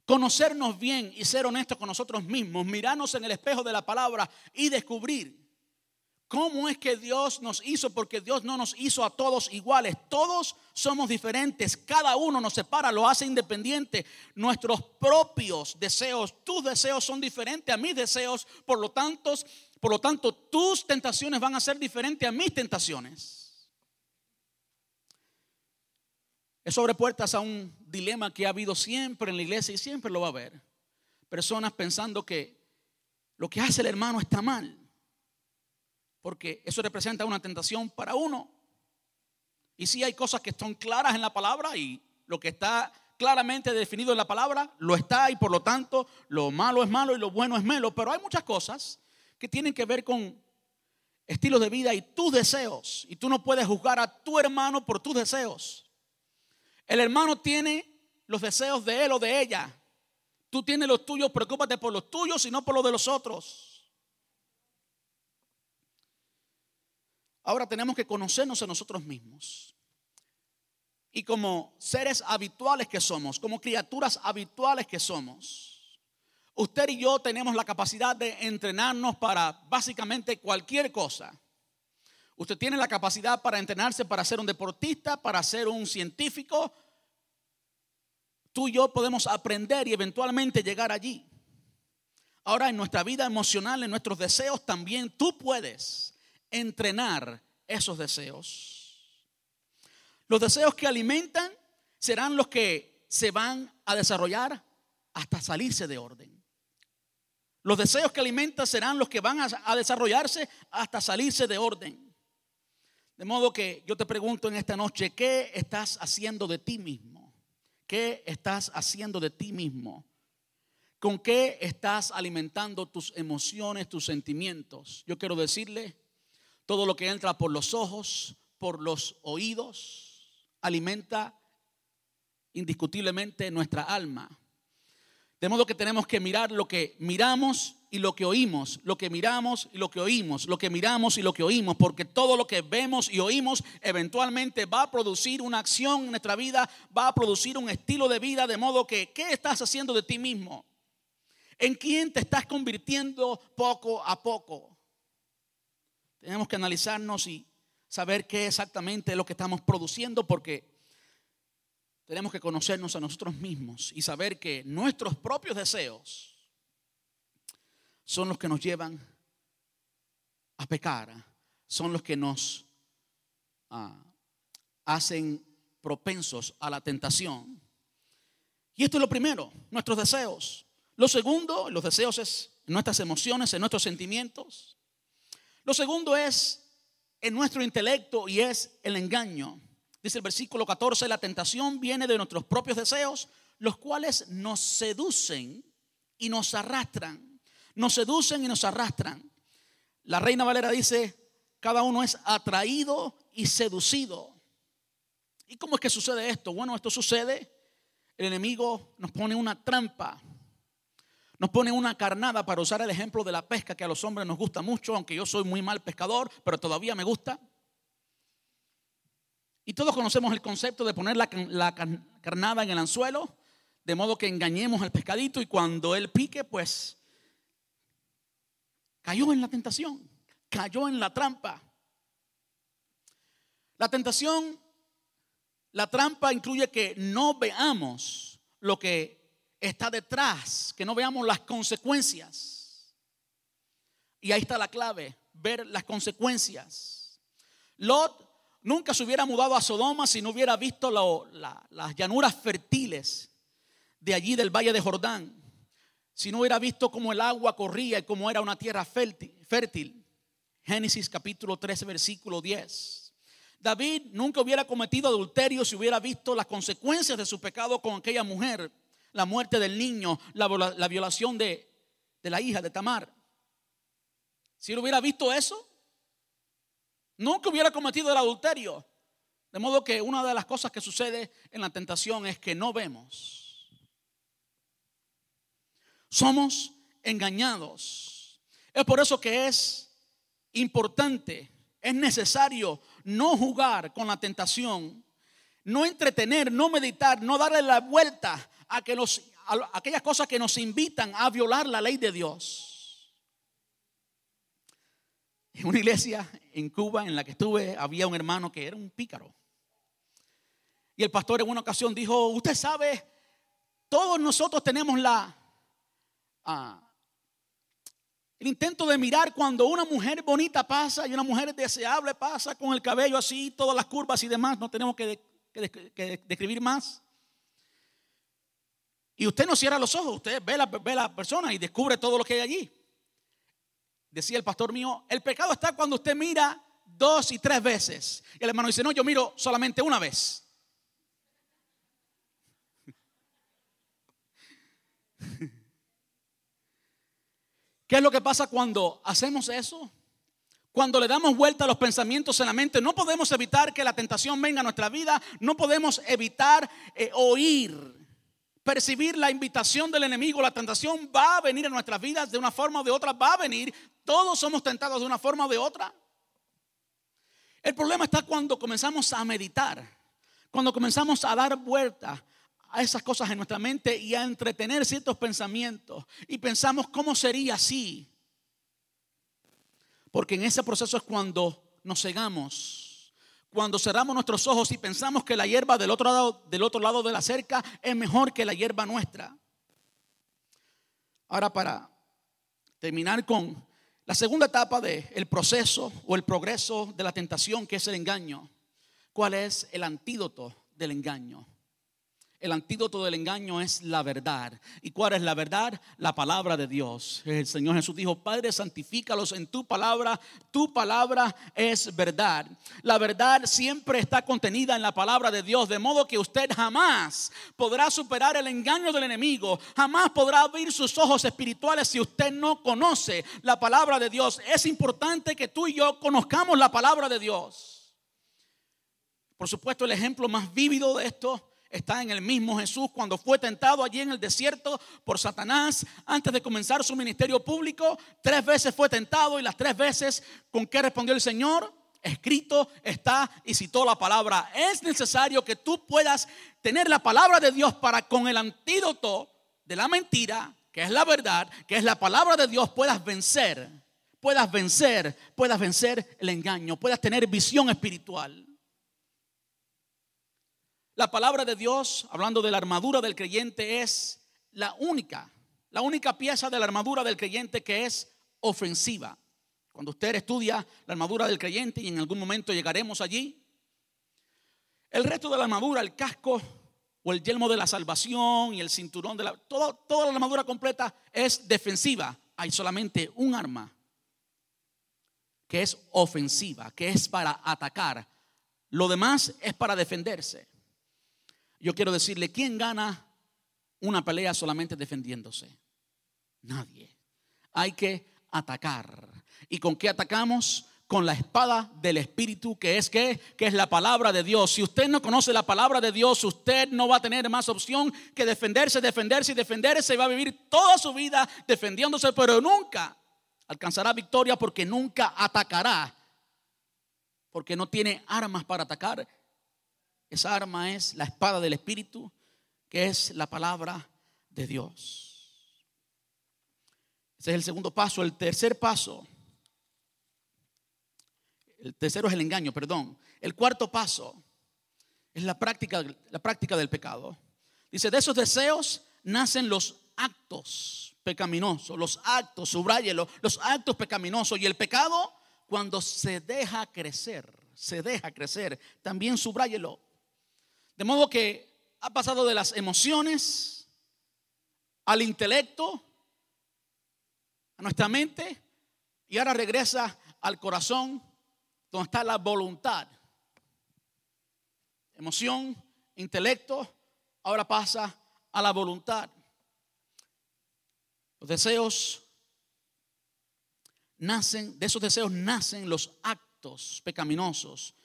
conocernos bien y ser honestos con nosotros mismos, mirarnos en el espejo de la palabra y descubrir cómo es que Dios nos hizo, porque Dios no nos hizo a todos iguales, todos somos diferentes, cada uno nos separa, lo hace independiente, nuestros propios deseos, tus deseos son diferentes a mis deseos, por lo tanto, por lo tanto tus tentaciones van a ser diferentes a mis tentaciones. Es sobre puertas a un dilema que ha habido siempre en la iglesia y siempre lo va a haber. Personas pensando que lo que hace el hermano está mal, porque eso representa una tentación para uno. Y si hay cosas que están claras en la palabra y lo que está claramente definido en la palabra lo está y por lo tanto lo malo es malo y lo bueno es malo, pero hay muchas cosas que tienen que ver con estilos de vida y tus deseos. Y tú no puedes juzgar a tu hermano por tus deseos. El hermano tiene los deseos de él o de ella. Tú tienes los tuyos, preocúpate por los tuyos y no por los de los otros. Ahora tenemos que conocernos a nosotros mismos. Y como seres habituales que somos, como criaturas habituales que somos, usted y yo tenemos la capacidad de entrenarnos para básicamente cualquier cosa. Usted tiene la capacidad para entrenarse para ser un deportista, para ser un científico. Tú y yo podemos aprender y eventualmente llegar allí. Ahora en nuestra vida emocional, en nuestros deseos, también tú puedes entrenar esos deseos. Los deseos que alimentan serán los que se van a desarrollar hasta salirse de orden. Los deseos que alimentan serán los que van a, desarrollarse hasta salirse de orden. De modo que yo te pregunto en esta noche, ¿qué estás haciendo de ti mismo? ¿Qué estás haciendo de ti mismo? ¿Con qué estás alimentando tus emociones, tus sentimientos? Yo quiero decirle, todo lo que entra por los ojos, por los oídos, alimenta indiscutiblemente nuestra alma. De modo que tenemos que mirar lo que miramos y lo que oímos, lo que miramos y lo que oímos, lo que miramos y lo que oímos, porque todo lo que vemos y oímos eventualmente va a producir una acción en nuestra vida, va a producir un estilo de vida, de modo que, ¿qué estás haciendo de ti mismo? ¿En quién te estás convirtiendo poco a poco? Tenemos que analizarnos y saber qué exactamente es lo que estamos produciendo, porque tenemos que conocernos a nosotros mismos y saber que nuestros propios deseos son los que nos llevan a pecar, son los que nos ah, hacen propensos a la tentación. Y esto es lo primero, nuestros deseos. Lo segundo, los deseos es nuestras emociones, en nuestros sentimientos. Lo segundo es en nuestro intelecto y es el engaño. Dice el versículo 14, la tentación viene de nuestros propios deseos, los cuales nos seducen y nos arrastran. Nos seducen y nos arrastran. La reina Valera dice, cada uno es atraído y seducido. ¿Y cómo es que sucede esto? Bueno, esto sucede, el enemigo nos pone una trampa, nos pone una carnada para usar el ejemplo de la pesca que a los hombres nos gusta mucho, aunque yo soy muy mal pescador, pero todavía me gusta. Y todos conocemos el concepto de poner la, carnada en el anzuelo, de modo que engañemos al pescadito y cuando él pique, pues cayó en la tentación, cayó en la trampa. La tentación, la trampa incluye que no veamos lo que está detrás, que no veamos las consecuencias. Y ahí está la clave, ver las consecuencias. Lot nunca se hubiera mudado a Sodoma si no hubiera visto las llanuras fértiles de allí del valle de Jordán. Si no hubiera visto cómo el agua corría y cómo era una tierra fértil. Génesis capítulo 13, versículo 10. David nunca hubiera cometido adulterio si hubiera visto las consecuencias de su pecado con aquella mujer, la muerte del niño, la, violación de, de la hija de Tamar. Si él hubiera visto eso, Nunca hubiera cometido el adulterio. De modo que una de las cosas que sucede en la tentación es que no vemos. Somos engañados. Es por eso que es importante, es necesario no jugar con la tentación, no entretener, no meditar, no darle la vuelta a, que nos, a aquellas cosas que nos invitan a violar la ley de Dios. En una iglesia en Cuba en la que estuve había un hermano que era un pícaro. Y el pastor en una ocasión dijo, usted sabe, todos nosotros tenemos la... Ah, el intento de mirar cuando una mujer bonita pasa y una mujer deseable pasa con el cabello así, todas las curvas y demás, no tenemos que, describir más. Y usted no cierra los ojos, usted ve la, la persona y descubre todo lo que hay allí decía el pastor mío, el pecado está cuando usted mira dos y tres veces. Y el hermano dice, no, yo miro solamente una vez. ¿Qué es lo que pasa cuando hacemos eso? Cuando le damos vuelta a los pensamientos en la mente, no podemos evitar que la tentación venga a nuestra vida, no podemos evitar eh, oír percibir la invitación del enemigo, la tentación va a venir a nuestras vidas de una forma o de otra, va a venir. Todos somos tentados de una forma o de otra. El problema está cuando comenzamos a meditar, cuando comenzamos a dar vuelta a esas cosas en nuestra mente y a entretener ciertos pensamientos. Y pensamos, ¿cómo sería así? Porque en ese proceso es cuando nos cegamos. Cuando cerramos nuestros ojos y pensamos que la hierba del otro lado, del otro lado de la cerca es mejor que la hierba nuestra. Ahora para terminar con la segunda etapa del proceso o el progreso de la tentación, que es el engaño. ¿Cuál es el antídoto del engaño? El antídoto del engaño es la verdad. ¿Y cuál es la verdad? La palabra de Dios. El Señor Jesús dijo, Padre, santifícalos en tu palabra. Tu palabra es verdad. La verdad siempre está contenida en la palabra de Dios, de modo que usted jamás podrá superar el engaño del enemigo. Jamás podrá abrir sus ojos espirituales si usted no conoce la palabra de Dios. Es importante que tú y yo conozcamos la palabra de Dios. Por supuesto, el ejemplo más vívido de esto está en el mismo Jesús cuando fue tentado allí en el desierto por Satanás antes de comenzar su ministerio público. Tres veces fue tentado y las tres veces con qué respondió el Señor. Escrito está y citó la palabra. Es necesario que tú puedas tener la palabra de Dios para con el antídoto de la mentira, que es la verdad, que es la palabra de Dios, puedas vencer, puedas vencer, puedas vencer el engaño, puedas tener visión espiritual. La palabra de Dios, hablando de la armadura del creyente, es la única, la única pieza de la armadura del creyente que es ofensiva. Cuando usted estudia la armadura del creyente, y en algún momento llegaremos allí, el resto de la armadura, el casco o el yelmo de la salvación y el cinturón de la... toda la armadura completa es defensiva. Hay solamente un arma que es ofensiva, que es para atacar. Lo demás es para defenderse. Yo quiero decirle, ¿quién gana una pelea solamente defendiéndose? Nadie. Hay que atacar. ¿Y con qué atacamos? Con la espada del Espíritu, que es que, que es la palabra de Dios. Si usted no conoce la palabra de Dios, usted no va a tener más opción que defenderse, defenderse y defenderse. Y va a vivir toda su vida defendiéndose, pero nunca alcanzará victoria porque nunca atacará. Porque no tiene armas para atacar esa arma es la espada del Espíritu, que es la palabra de Dios. Ese es el segundo paso. El tercer paso. El tercero es el engaño, perdón. El cuarto paso es la práctica, la práctica del pecado. Dice, de esos deseos nacen los actos pecaminosos, los actos, subrayelo, los actos pecaminosos. Y el pecado, cuando se deja crecer, se deja crecer, también subrayelo, de modo que ha pasado de las emociones al intelecto, a nuestra mente, y ahora regresa al corazón, donde está la voluntad. Emoción, intelecto, ahora pasa a la voluntad. Los deseos nacen, de esos deseos nacen los actos pecaminosos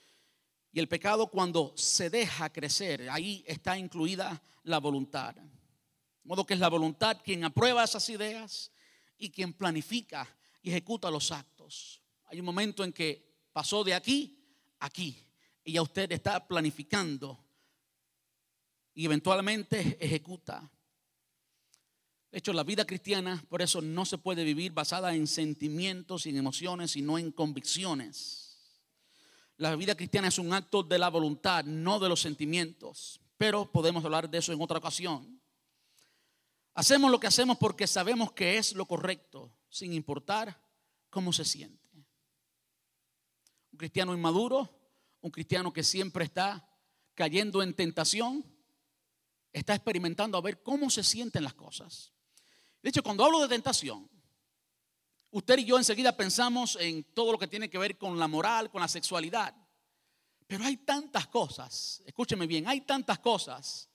y el pecado cuando se deja crecer, ahí está incluida la voluntad. De modo que es la voluntad quien aprueba esas ideas y quien planifica y ejecuta los actos. Hay un momento en que pasó de aquí a aquí y ya usted está planificando y eventualmente ejecuta. De hecho, la vida cristiana por eso no se puede vivir basada en sentimientos y en emociones, sino en convicciones. La vida cristiana es un acto de la voluntad, no de los sentimientos. Pero podemos hablar de eso en otra ocasión. Hacemos lo que hacemos porque sabemos que es lo correcto, sin importar cómo se siente. Un cristiano inmaduro, un cristiano que siempre está cayendo en tentación, está experimentando a ver cómo se sienten las cosas. De hecho, cuando hablo de tentación, Usted y yo enseguida pensamos en todo lo que tiene que ver con la moral, con la sexualidad. Pero hay tantas cosas, escúcheme bien, hay tantas cosas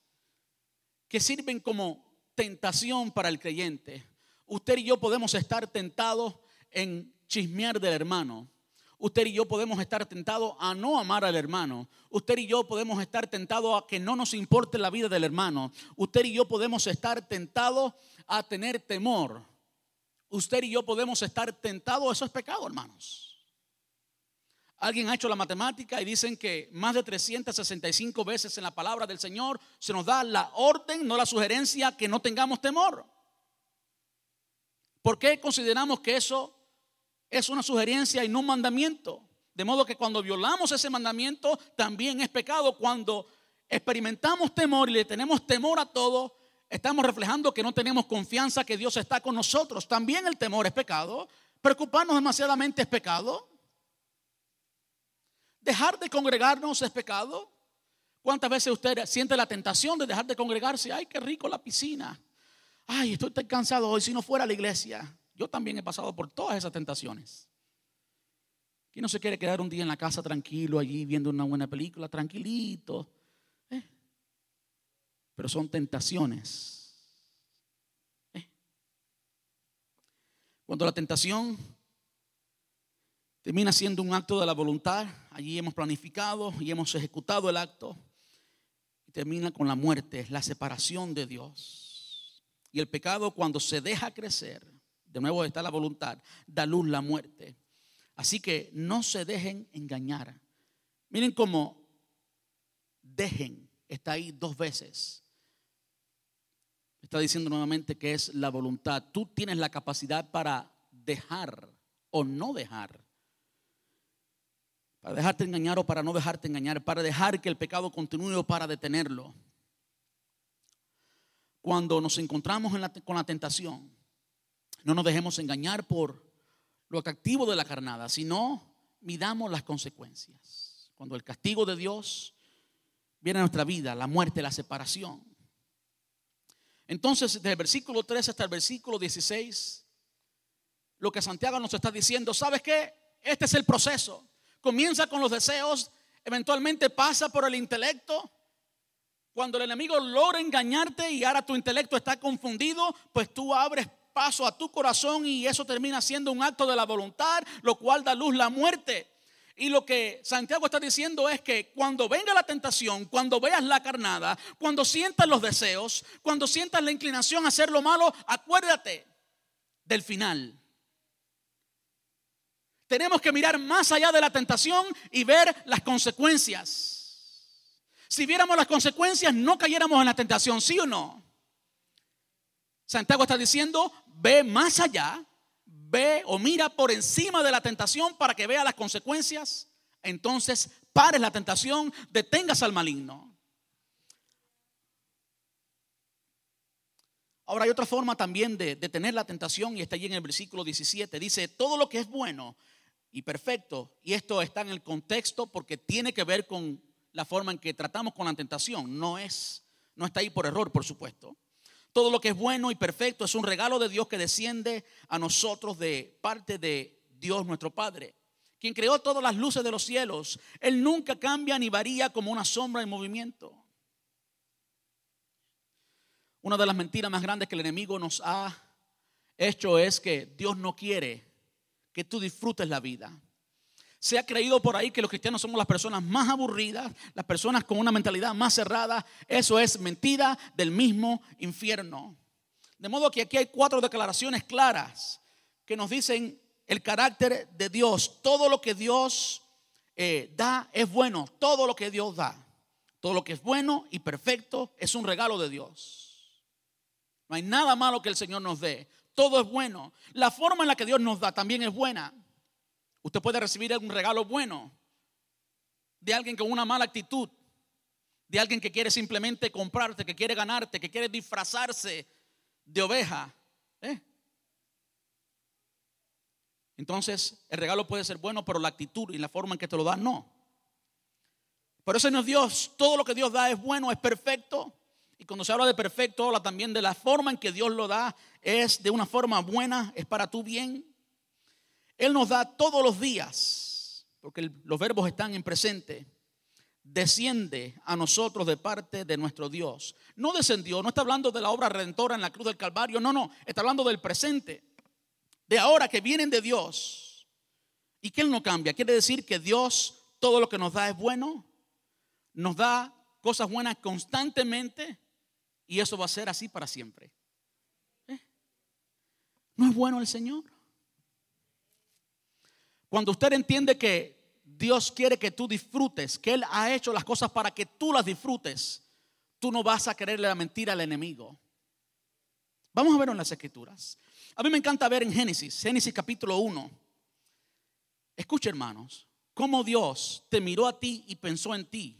que sirven como tentación para el creyente. Usted y yo podemos estar tentados en chismear del hermano. Usted y yo podemos estar tentados a no amar al hermano. Usted y yo podemos estar tentados a que no nos importe la vida del hermano. Usted y yo podemos estar tentados a tener temor usted y yo podemos estar tentados, eso es pecado, hermanos. Alguien ha hecho la matemática y dicen que más de 365 veces en la palabra del Señor se nos da la orden, no la sugerencia, que no tengamos temor. ¿Por qué consideramos que eso es una sugerencia y no un mandamiento? De modo que cuando violamos ese mandamiento también es pecado. Cuando experimentamos temor y le tenemos temor a todo, estamos reflejando que no tenemos confianza que Dios está con nosotros. También el temor es pecado. Preocuparnos demasiadamente es pecado. Dejar de congregarnos es pecado. ¿Cuántas veces usted siente la tentación de dejar de congregarse? Ay, qué rico la piscina. Ay, estoy tan cansado hoy si no fuera a la iglesia. Yo también he pasado por todas esas tentaciones. ¿Quién no se quiere quedar un día en la casa tranquilo allí viendo una buena película, tranquilito? Pero son tentaciones. ¿Eh? Cuando la tentación termina siendo un acto de la voluntad, allí hemos planificado y hemos ejecutado el acto, y termina con la muerte, la separación de Dios. Y el pecado cuando se deja crecer, de nuevo está la voluntad, da luz la muerte. Así que no se dejen engañar. Miren cómo dejen, está ahí dos veces. Está diciendo nuevamente que es la voluntad. Tú tienes la capacidad para dejar o no dejar para dejarte engañar o para no dejarte engañar, para dejar que el pecado continúe o para detenerlo. Cuando nos encontramos con la tentación, no nos dejemos engañar por lo atractivo de la carnada, sino midamos las consecuencias. Cuando el castigo de Dios viene a nuestra vida, la muerte, la separación. Entonces, desde el versículo 13 hasta el versículo 16, lo que Santiago nos está diciendo, ¿sabes qué? Este es el proceso. Comienza con los deseos, eventualmente pasa por el intelecto. Cuando el enemigo logra engañarte y ahora tu intelecto está confundido, pues tú abres paso a tu corazón y eso termina siendo un acto de la voluntad, lo cual da luz la muerte. Y lo que Santiago está diciendo es que cuando venga la tentación, cuando veas la carnada, cuando sientas los deseos, cuando sientas la inclinación a hacer lo malo, acuérdate del final. Tenemos que mirar más allá de la tentación y ver las consecuencias. Si viéramos las consecuencias, no cayéramos en la tentación, ¿sí o no? Santiago está diciendo, ve más allá, ve o mira por encima de la tentación para que vea las consecuencias. Entonces, pares la tentación, detengas al maligno. Ahora hay otra forma también de detener la tentación y está allí en el versículo 17. Dice, todo lo que es bueno y perfecto. Y esto está en el contexto porque tiene que ver con la forma en que tratamos con la tentación. No es, no está ahí por error, por supuesto. Todo lo que es bueno y perfecto es un regalo de Dios que desciende a nosotros de parte de Dios nuestro Padre, quien creó todas las luces de los cielos. Él nunca cambia ni varía como una sombra en movimiento. Una de las mentiras más grandes que el enemigo nos ha hecho es que Dios no quiere que tú disfrutes la vida. Se ha creído por ahí que los cristianos somos las personas más aburridas, las personas con una mentalidad más cerrada. Eso es mentira del mismo infierno. De modo que aquí hay cuatro declaraciones claras que nos dicen el carácter de Dios. Todo lo que Dios eh, da es bueno. Todo lo que Dios da. Todo lo que es bueno y perfecto es un regalo de Dios. No hay nada malo que el Señor nos dé todo es bueno. La forma en la que Dios nos da también es buena. Usted puede recibir un regalo bueno de alguien con una mala actitud, de alguien que quiere simplemente comprarte, que quiere ganarte, que quiere disfrazarse de oveja. ¿eh? Entonces, el regalo puede ser bueno, pero la actitud y la forma en que te lo da, no. Por eso no es Dios, todo lo que Dios da es bueno, es perfecto. Y cuando se habla de perfecto, habla también de la forma en que Dios lo da. Es de una forma buena, es para tu bien. Él nos da todos los días, porque los verbos están en presente. Desciende a nosotros de parte de nuestro Dios. No descendió, no está hablando de la obra redentora en la cruz del Calvario, no, no, está hablando del presente, de ahora que vienen de Dios. Y que Él no cambia. Quiere decir que Dios todo lo que nos da es bueno, nos da cosas buenas constantemente y eso va a ser así para siempre. ¿Eh? ¿No es bueno el Señor? Cuando usted entiende que Dios quiere que tú disfrutes, que Él ha hecho las cosas para que tú las disfrutes, tú no vas a quererle la mentira al enemigo. Vamos a ver en las escrituras. A mí me encanta ver en Génesis, Génesis capítulo 1. Escucha hermanos, cómo Dios te miró a ti y pensó en ti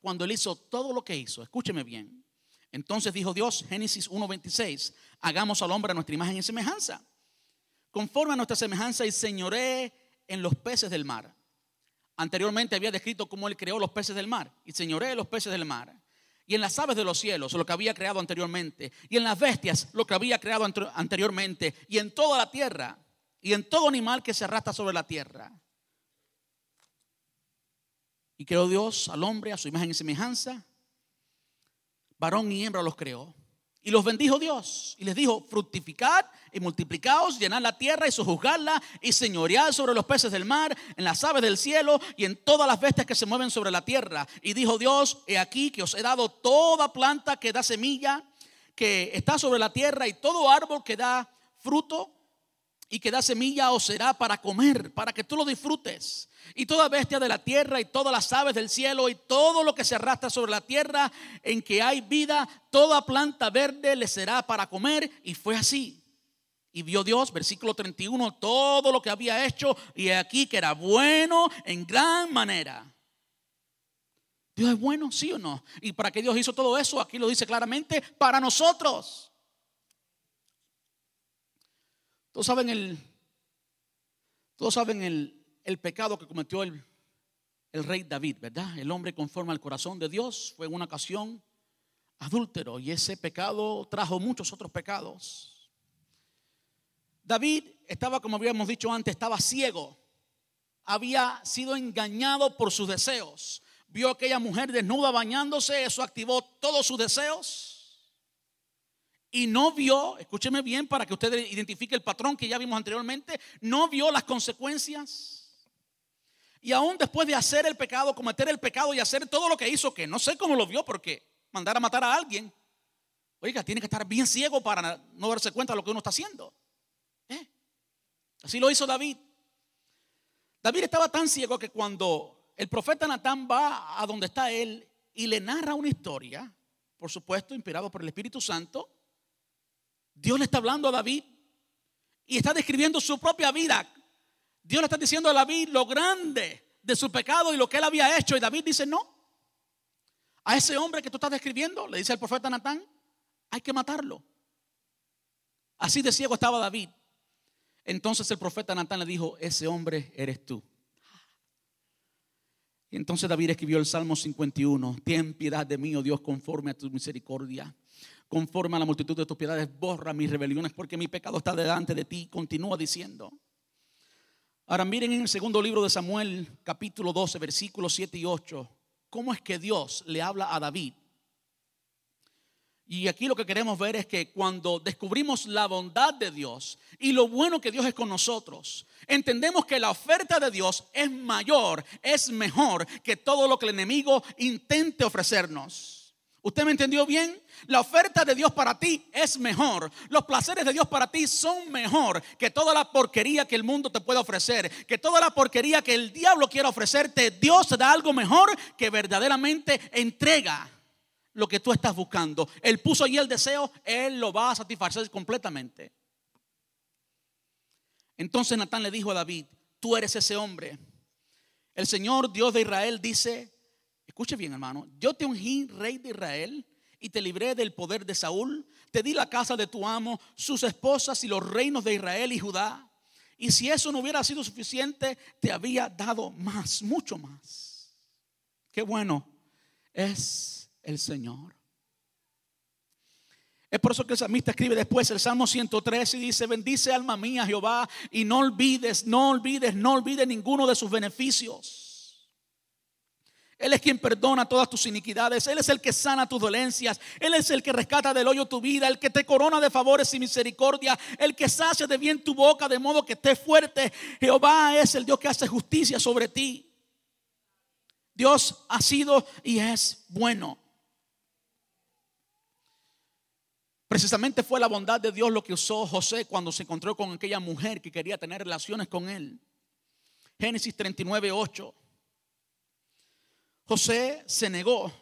cuando Él hizo todo lo que hizo. Escúcheme bien. Entonces dijo Dios, Génesis 1.26, hagamos al hombre a nuestra imagen y semejanza. Conforme a nuestra semejanza y señoré en los peces del mar. Anteriormente había descrito cómo Él creó los peces del mar y señoré los peces del mar y en las aves de los cielos, lo que había creado anteriormente, y en las bestias, lo que había creado anteriormente, y en toda la tierra, y en todo animal que se arrastra sobre la tierra. Y creó Dios al hombre a su imagen y semejanza, varón y hembra los creó. Y los bendijo Dios y les dijo, fructificad y multiplicaos, llenad la tierra y sojuzgadla y señoread sobre los peces del mar, en las aves del cielo y en todas las bestias que se mueven sobre la tierra. Y dijo Dios, he aquí que os he dado toda planta que da semilla, que está sobre la tierra y todo árbol que da fruto y que da semilla os será para comer, para que tú lo disfrutes y toda bestia de la tierra y todas las aves del cielo y todo lo que se arrastra sobre la tierra en que hay vida, toda planta verde le será para comer. Y fue así. Y vio Dios, versículo 31, todo lo que había hecho y aquí que era bueno en gran manera. Dios es bueno, sí o no. Y para que Dios hizo todo eso, aquí lo dice claramente, para nosotros. Todos saben el, todos saben el, el pecado que cometió el, rey David, ¿verdad? El hombre conforme al corazón de Dios fue en una ocasión adúltero y ese pecado trajo muchos otros pecados. David estaba, como habíamos dicho antes, estaba ciego. Había sido engañado por sus deseos. Vio aquella mujer desnuda bañándose, eso activó todos sus deseos. Y no vio, escúcheme bien para que usted identifique el patrón que ya vimos anteriormente, no vio las consecuencias y aún después de hacer el pecado, cometer el pecado y hacer todo lo que hizo, que no sé cómo lo vio, porque mandar a matar a alguien, oiga, tiene que estar bien ciego para no darse cuenta de lo que uno está haciendo. ¿Eh? Así lo hizo David. David estaba tan ciego que cuando el profeta Natán va a donde está él y le narra una historia, por supuesto, inspirado por el Espíritu Santo, Dios le está hablando a David y está describiendo su propia vida, Dios le está diciendo a David lo grande de su pecado y lo que él había hecho. Y David dice, no. A ese hombre que tú estás describiendo, le dice el profeta Natán, hay que matarlo. Así de ciego estaba David. Entonces el profeta Natán le dijo, ese hombre eres tú. Y entonces David escribió el Salmo 51, ten piedad de mí, oh Dios, conforme a tu misericordia. Conforme a la multitud de tus piedades, borra mis rebeliones, porque mi pecado está delante de ti. Continúa diciendo. Ahora miren en el segundo libro de Samuel, capítulo 12, versículos 7 y 8, cómo es que Dios le habla a David. Y aquí lo que queremos ver es que cuando descubrimos la bondad de Dios y lo bueno que Dios es con nosotros, entendemos que la oferta de Dios es mayor, es mejor que todo lo que el enemigo intente ofrecernos. ¿Usted me entendió bien? La oferta de Dios para ti es mejor. Los placeres de Dios para ti son mejor que toda la porquería que el mundo te pueda ofrecer. Que toda la porquería que el diablo quiera ofrecerte. Dios te da algo mejor que verdaderamente entrega lo que tú estás buscando. Él puso allí el deseo, Él lo va a satisfacer completamente. Entonces Natán le dijo a David, tú eres ese hombre. El Señor Dios de Israel dice, Escuche bien, hermano. Yo te ungí rey de Israel y te libré del poder de Saúl. Te di la casa de tu amo, sus esposas y los reinos de Israel y Judá. Y si eso no hubiera sido suficiente, te había dado más, mucho más. Qué bueno es el Señor. Es por eso que el salmista escribe después el Salmo 103 y dice, bendice alma mía Jehová y no olvides, no olvides, no olvides ninguno de sus beneficios. Él es quien perdona todas tus iniquidades. Él es el que sana tus dolencias. Él es el que rescata del hoyo tu vida. El que te corona de favores y misericordia. El que sacia de bien tu boca de modo que estés fuerte. Jehová es el Dios que hace justicia sobre ti. Dios ha sido y es bueno. Precisamente fue la bondad de Dios lo que usó José cuando se encontró con aquella mujer que quería tener relaciones con él. Génesis 39, 8. José se negó.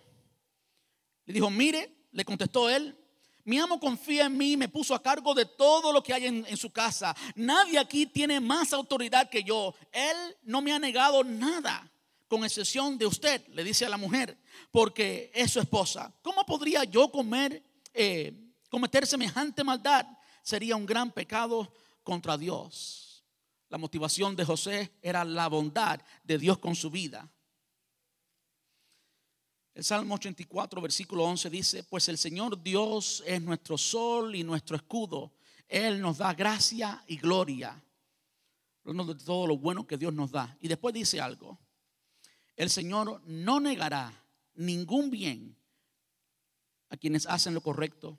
Le dijo, mire, le contestó él, mi amo confía en mí, me puso a cargo de todo lo que hay en, en, su casa. Nadie aquí tiene más autoridad que yo. Él no me ha negado nada, con excepción de usted, le dice a la mujer, porque es su esposa. ¿Cómo podría yo comer, eh, cometer semejante maldad? Sería un gran pecado contra Dios. La motivación de José era la bondad de Dios con su vida. El Salmo 84, versículo 11 dice, pues el Señor Dios es nuestro sol y nuestro escudo. Él nos da gracia y gloria. De todo lo bueno que Dios nos da. Y después dice algo. El Señor no negará ningún bien a quienes hacen lo correcto,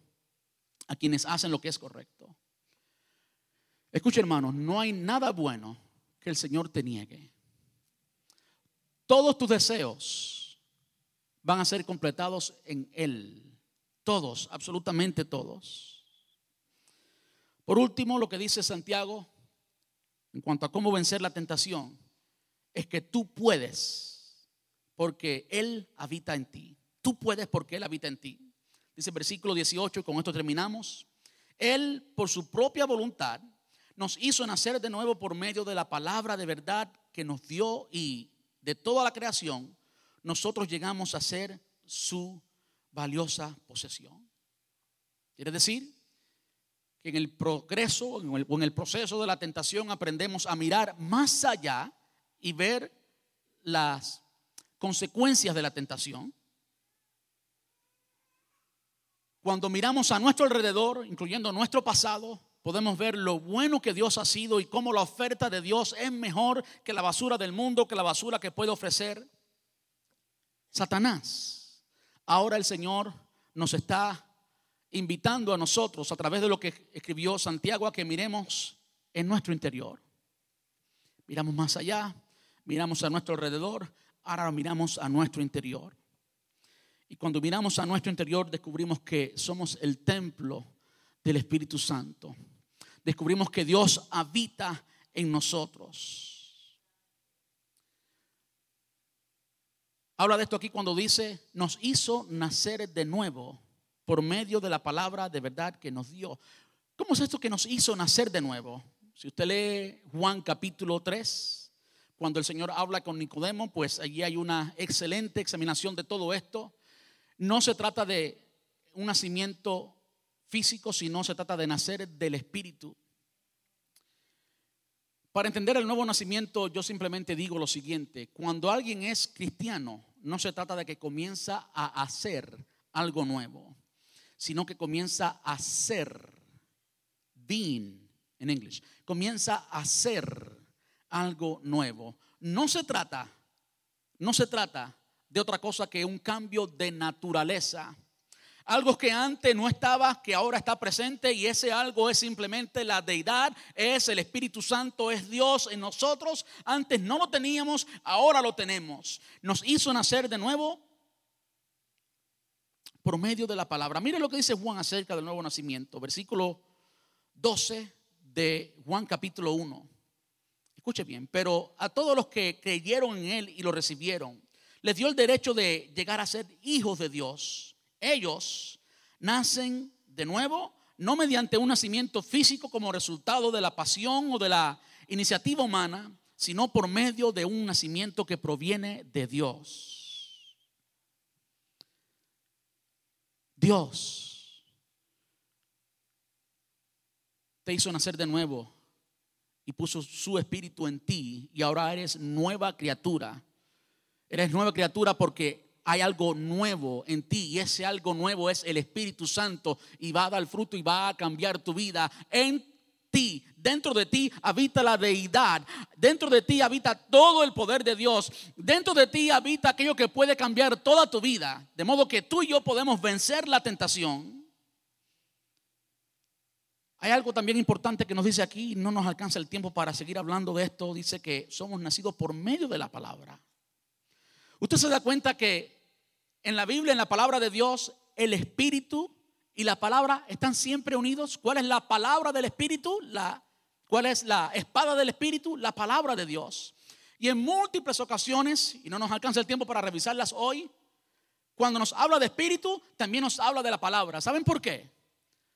a quienes hacen lo que es correcto. Escucha hermanos, no hay nada bueno que el Señor te niegue. Todos tus deseos van a ser completados en Él. Todos, absolutamente todos. Por último, lo que dice Santiago en cuanto a cómo vencer la tentación es que tú puedes porque Él habita en ti. Tú puedes porque Él habita en ti. Dice el versículo 18 y con esto terminamos. Él, por su propia voluntad, nos hizo nacer de nuevo por medio de la palabra de verdad que nos dio y de toda la creación nosotros llegamos a ser su valiosa posesión. Quiere decir que en el progreso o en el proceso de la tentación aprendemos a mirar más allá y ver las consecuencias de la tentación. Cuando miramos a nuestro alrededor, incluyendo nuestro pasado, podemos ver lo bueno que Dios ha sido y cómo la oferta de Dios es mejor que la basura del mundo, que la basura que puede ofrecer. Satanás. Ahora el Señor nos está invitando a nosotros a través de lo que escribió Santiago a que miremos en nuestro interior. Miramos más allá, miramos a nuestro alrededor, ahora miramos a nuestro interior. Y cuando miramos a nuestro interior descubrimos que somos el templo del Espíritu Santo. Descubrimos que Dios habita en nosotros. Habla de esto aquí cuando dice, nos hizo nacer de nuevo por medio de la palabra de verdad que nos dio. ¿Cómo es esto que nos hizo nacer de nuevo? Si usted lee Juan capítulo 3, cuando el Señor habla con Nicodemo, pues allí hay una excelente examinación de todo esto. No se trata de un nacimiento físico, sino se trata de nacer del Espíritu. Para entender el nuevo nacimiento, yo simplemente digo lo siguiente, cuando alguien es cristiano, no se trata de que comienza a hacer algo nuevo, sino que comienza a ser, being en inglés, comienza a ser algo nuevo. No se trata, no se trata de otra cosa que un cambio de naturaleza algo que antes no estaba, que ahora está presente y ese algo es simplemente la deidad, es el Espíritu Santo, es Dios en nosotros. Antes no lo teníamos, ahora lo tenemos. Nos hizo nacer de nuevo por medio de la palabra. Mire lo que dice Juan acerca del nuevo nacimiento, versículo 12 de Juan capítulo 1. Escuche bien, pero a todos los que creyeron en Él y lo recibieron, les dio el derecho de llegar a ser hijos de Dios ellos nacen de nuevo, no mediante un nacimiento físico como resultado de la pasión o de la iniciativa humana, sino por medio de un nacimiento que proviene de Dios. Dios te hizo nacer de nuevo y puso su espíritu en ti y ahora eres nueva criatura. Eres nueva criatura porque hay algo nuevo en ti y ese algo nuevo es el Espíritu Santo y va a dar fruto y va a cambiar tu vida. En ti, dentro de ti habita la deidad, dentro de ti habita todo el poder de Dios, dentro de ti habita aquello que puede cambiar toda tu vida, de modo que tú y yo podemos vencer la tentación. Hay algo también importante que nos dice aquí, no nos alcanza el tiempo para seguir hablando de esto, dice que somos nacidos por medio de la palabra. Usted se da cuenta que en la Biblia, en la palabra de Dios, el Espíritu y la palabra están siempre unidos. ¿Cuál es la palabra del Espíritu? La, ¿Cuál es la espada del Espíritu? La palabra de Dios. Y en múltiples ocasiones, y no nos alcanza el tiempo para revisarlas hoy, cuando nos habla de espíritu, también nos habla de la palabra. ¿Saben por qué?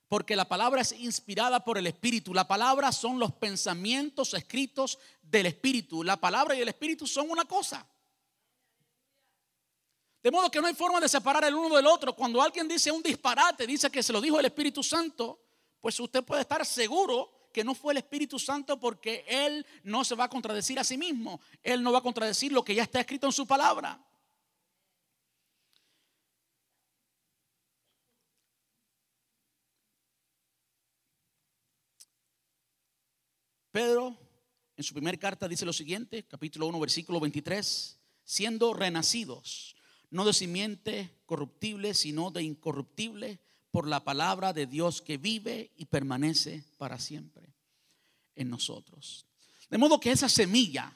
Porque la palabra es inspirada por el espíritu. La palabra son los pensamientos escritos del espíritu. La palabra y el espíritu son una cosa. De modo que no hay forma de separar el uno del otro. Cuando alguien dice un disparate, dice que se lo dijo el Espíritu Santo, pues usted puede estar seguro que no fue el Espíritu Santo porque Él no se va a contradecir a sí mismo. Él no va a contradecir lo que ya está escrito en su palabra. Pedro en su primera carta dice lo siguiente, capítulo 1, versículo 23, siendo renacidos, no de simiente corruptible, sino de incorruptible por la palabra de Dios que vive y permanece para siempre en nosotros. De modo que esa semilla,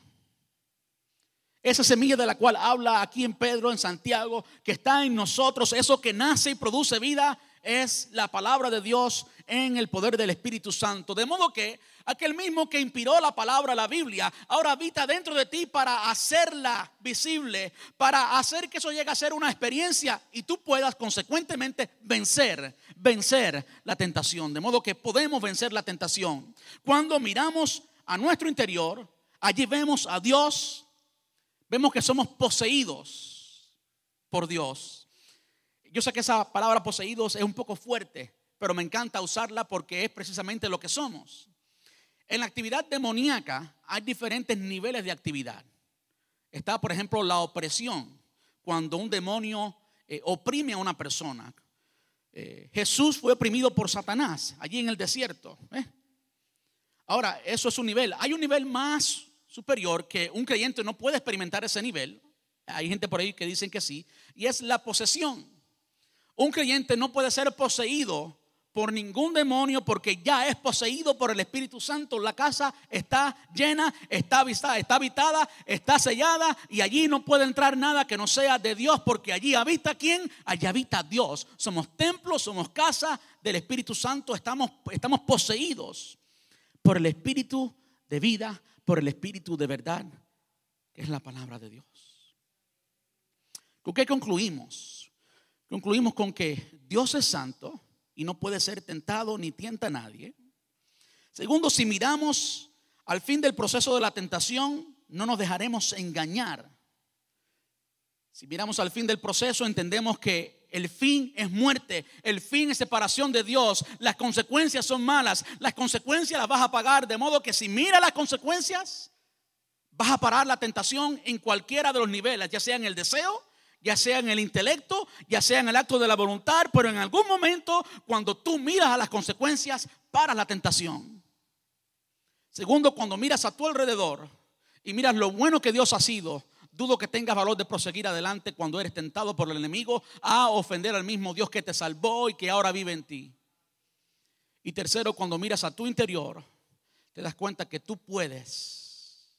esa semilla de la cual habla aquí en Pedro, en Santiago, que está en nosotros, eso que nace y produce vida, es la palabra de Dios en el poder del Espíritu Santo. De modo que aquel mismo que inspiró la palabra, la Biblia, ahora habita dentro de ti para hacerla visible, para hacer que eso llegue a ser una experiencia y tú puedas consecuentemente vencer, vencer la tentación. De modo que podemos vencer la tentación. Cuando miramos a nuestro interior, allí vemos a Dios, vemos que somos poseídos por Dios. Yo sé que esa palabra poseídos es un poco fuerte, pero me encanta usarla porque es precisamente lo que somos. En la actividad demoníaca hay diferentes niveles de actividad. Está, por ejemplo, la opresión, cuando un demonio eh, oprime a una persona. Eh, Jesús fue oprimido por Satanás allí en el desierto. ¿eh? Ahora, eso es un nivel. Hay un nivel más superior que un creyente no puede experimentar ese nivel. Hay gente por ahí que dicen que sí. Y es la posesión. Un creyente no puede ser poseído por ningún demonio porque ya es poseído por el Espíritu Santo. La casa está llena, está habitada, está habitada, está sellada y allí no puede entrar nada que no sea de Dios porque allí habita quién? Allí habita Dios. Somos templos, somos casa del Espíritu Santo, estamos, estamos poseídos por el Espíritu de vida, por el Espíritu de verdad, que es la palabra de Dios. ¿Con qué concluimos? Concluimos con que Dios es santo y no puede ser tentado ni tienta a nadie. Segundo, si miramos al fin del proceso de la tentación, no nos dejaremos engañar. Si miramos al fin del proceso, entendemos que el fin es muerte, el fin es separación de Dios, las consecuencias son malas, las consecuencias las vas a pagar, de modo que si mira las consecuencias, vas a parar la tentación en cualquiera de los niveles, ya sea en el deseo, ya sea en el intelecto, ya sea en el acto de la voluntad, pero en algún momento cuando tú miras a las consecuencias, paras la tentación. Segundo, cuando miras a tu alrededor y miras lo bueno que Dios ha sido, dudo que tengas valor de proseguir adelante cuando eres tentado por el enemigo a ofender al mismo Dios que te salvó y que ahora vive en ti. Y tercero, cuando miras a tu interior, te das cuenta que tú puedes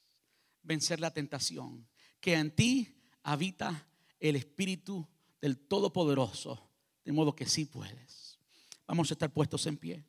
vencer la tentación, que en ti habita el Espíritu del Todopoderoso, de modo que sí puedes. Vamos a estar puestos en pie.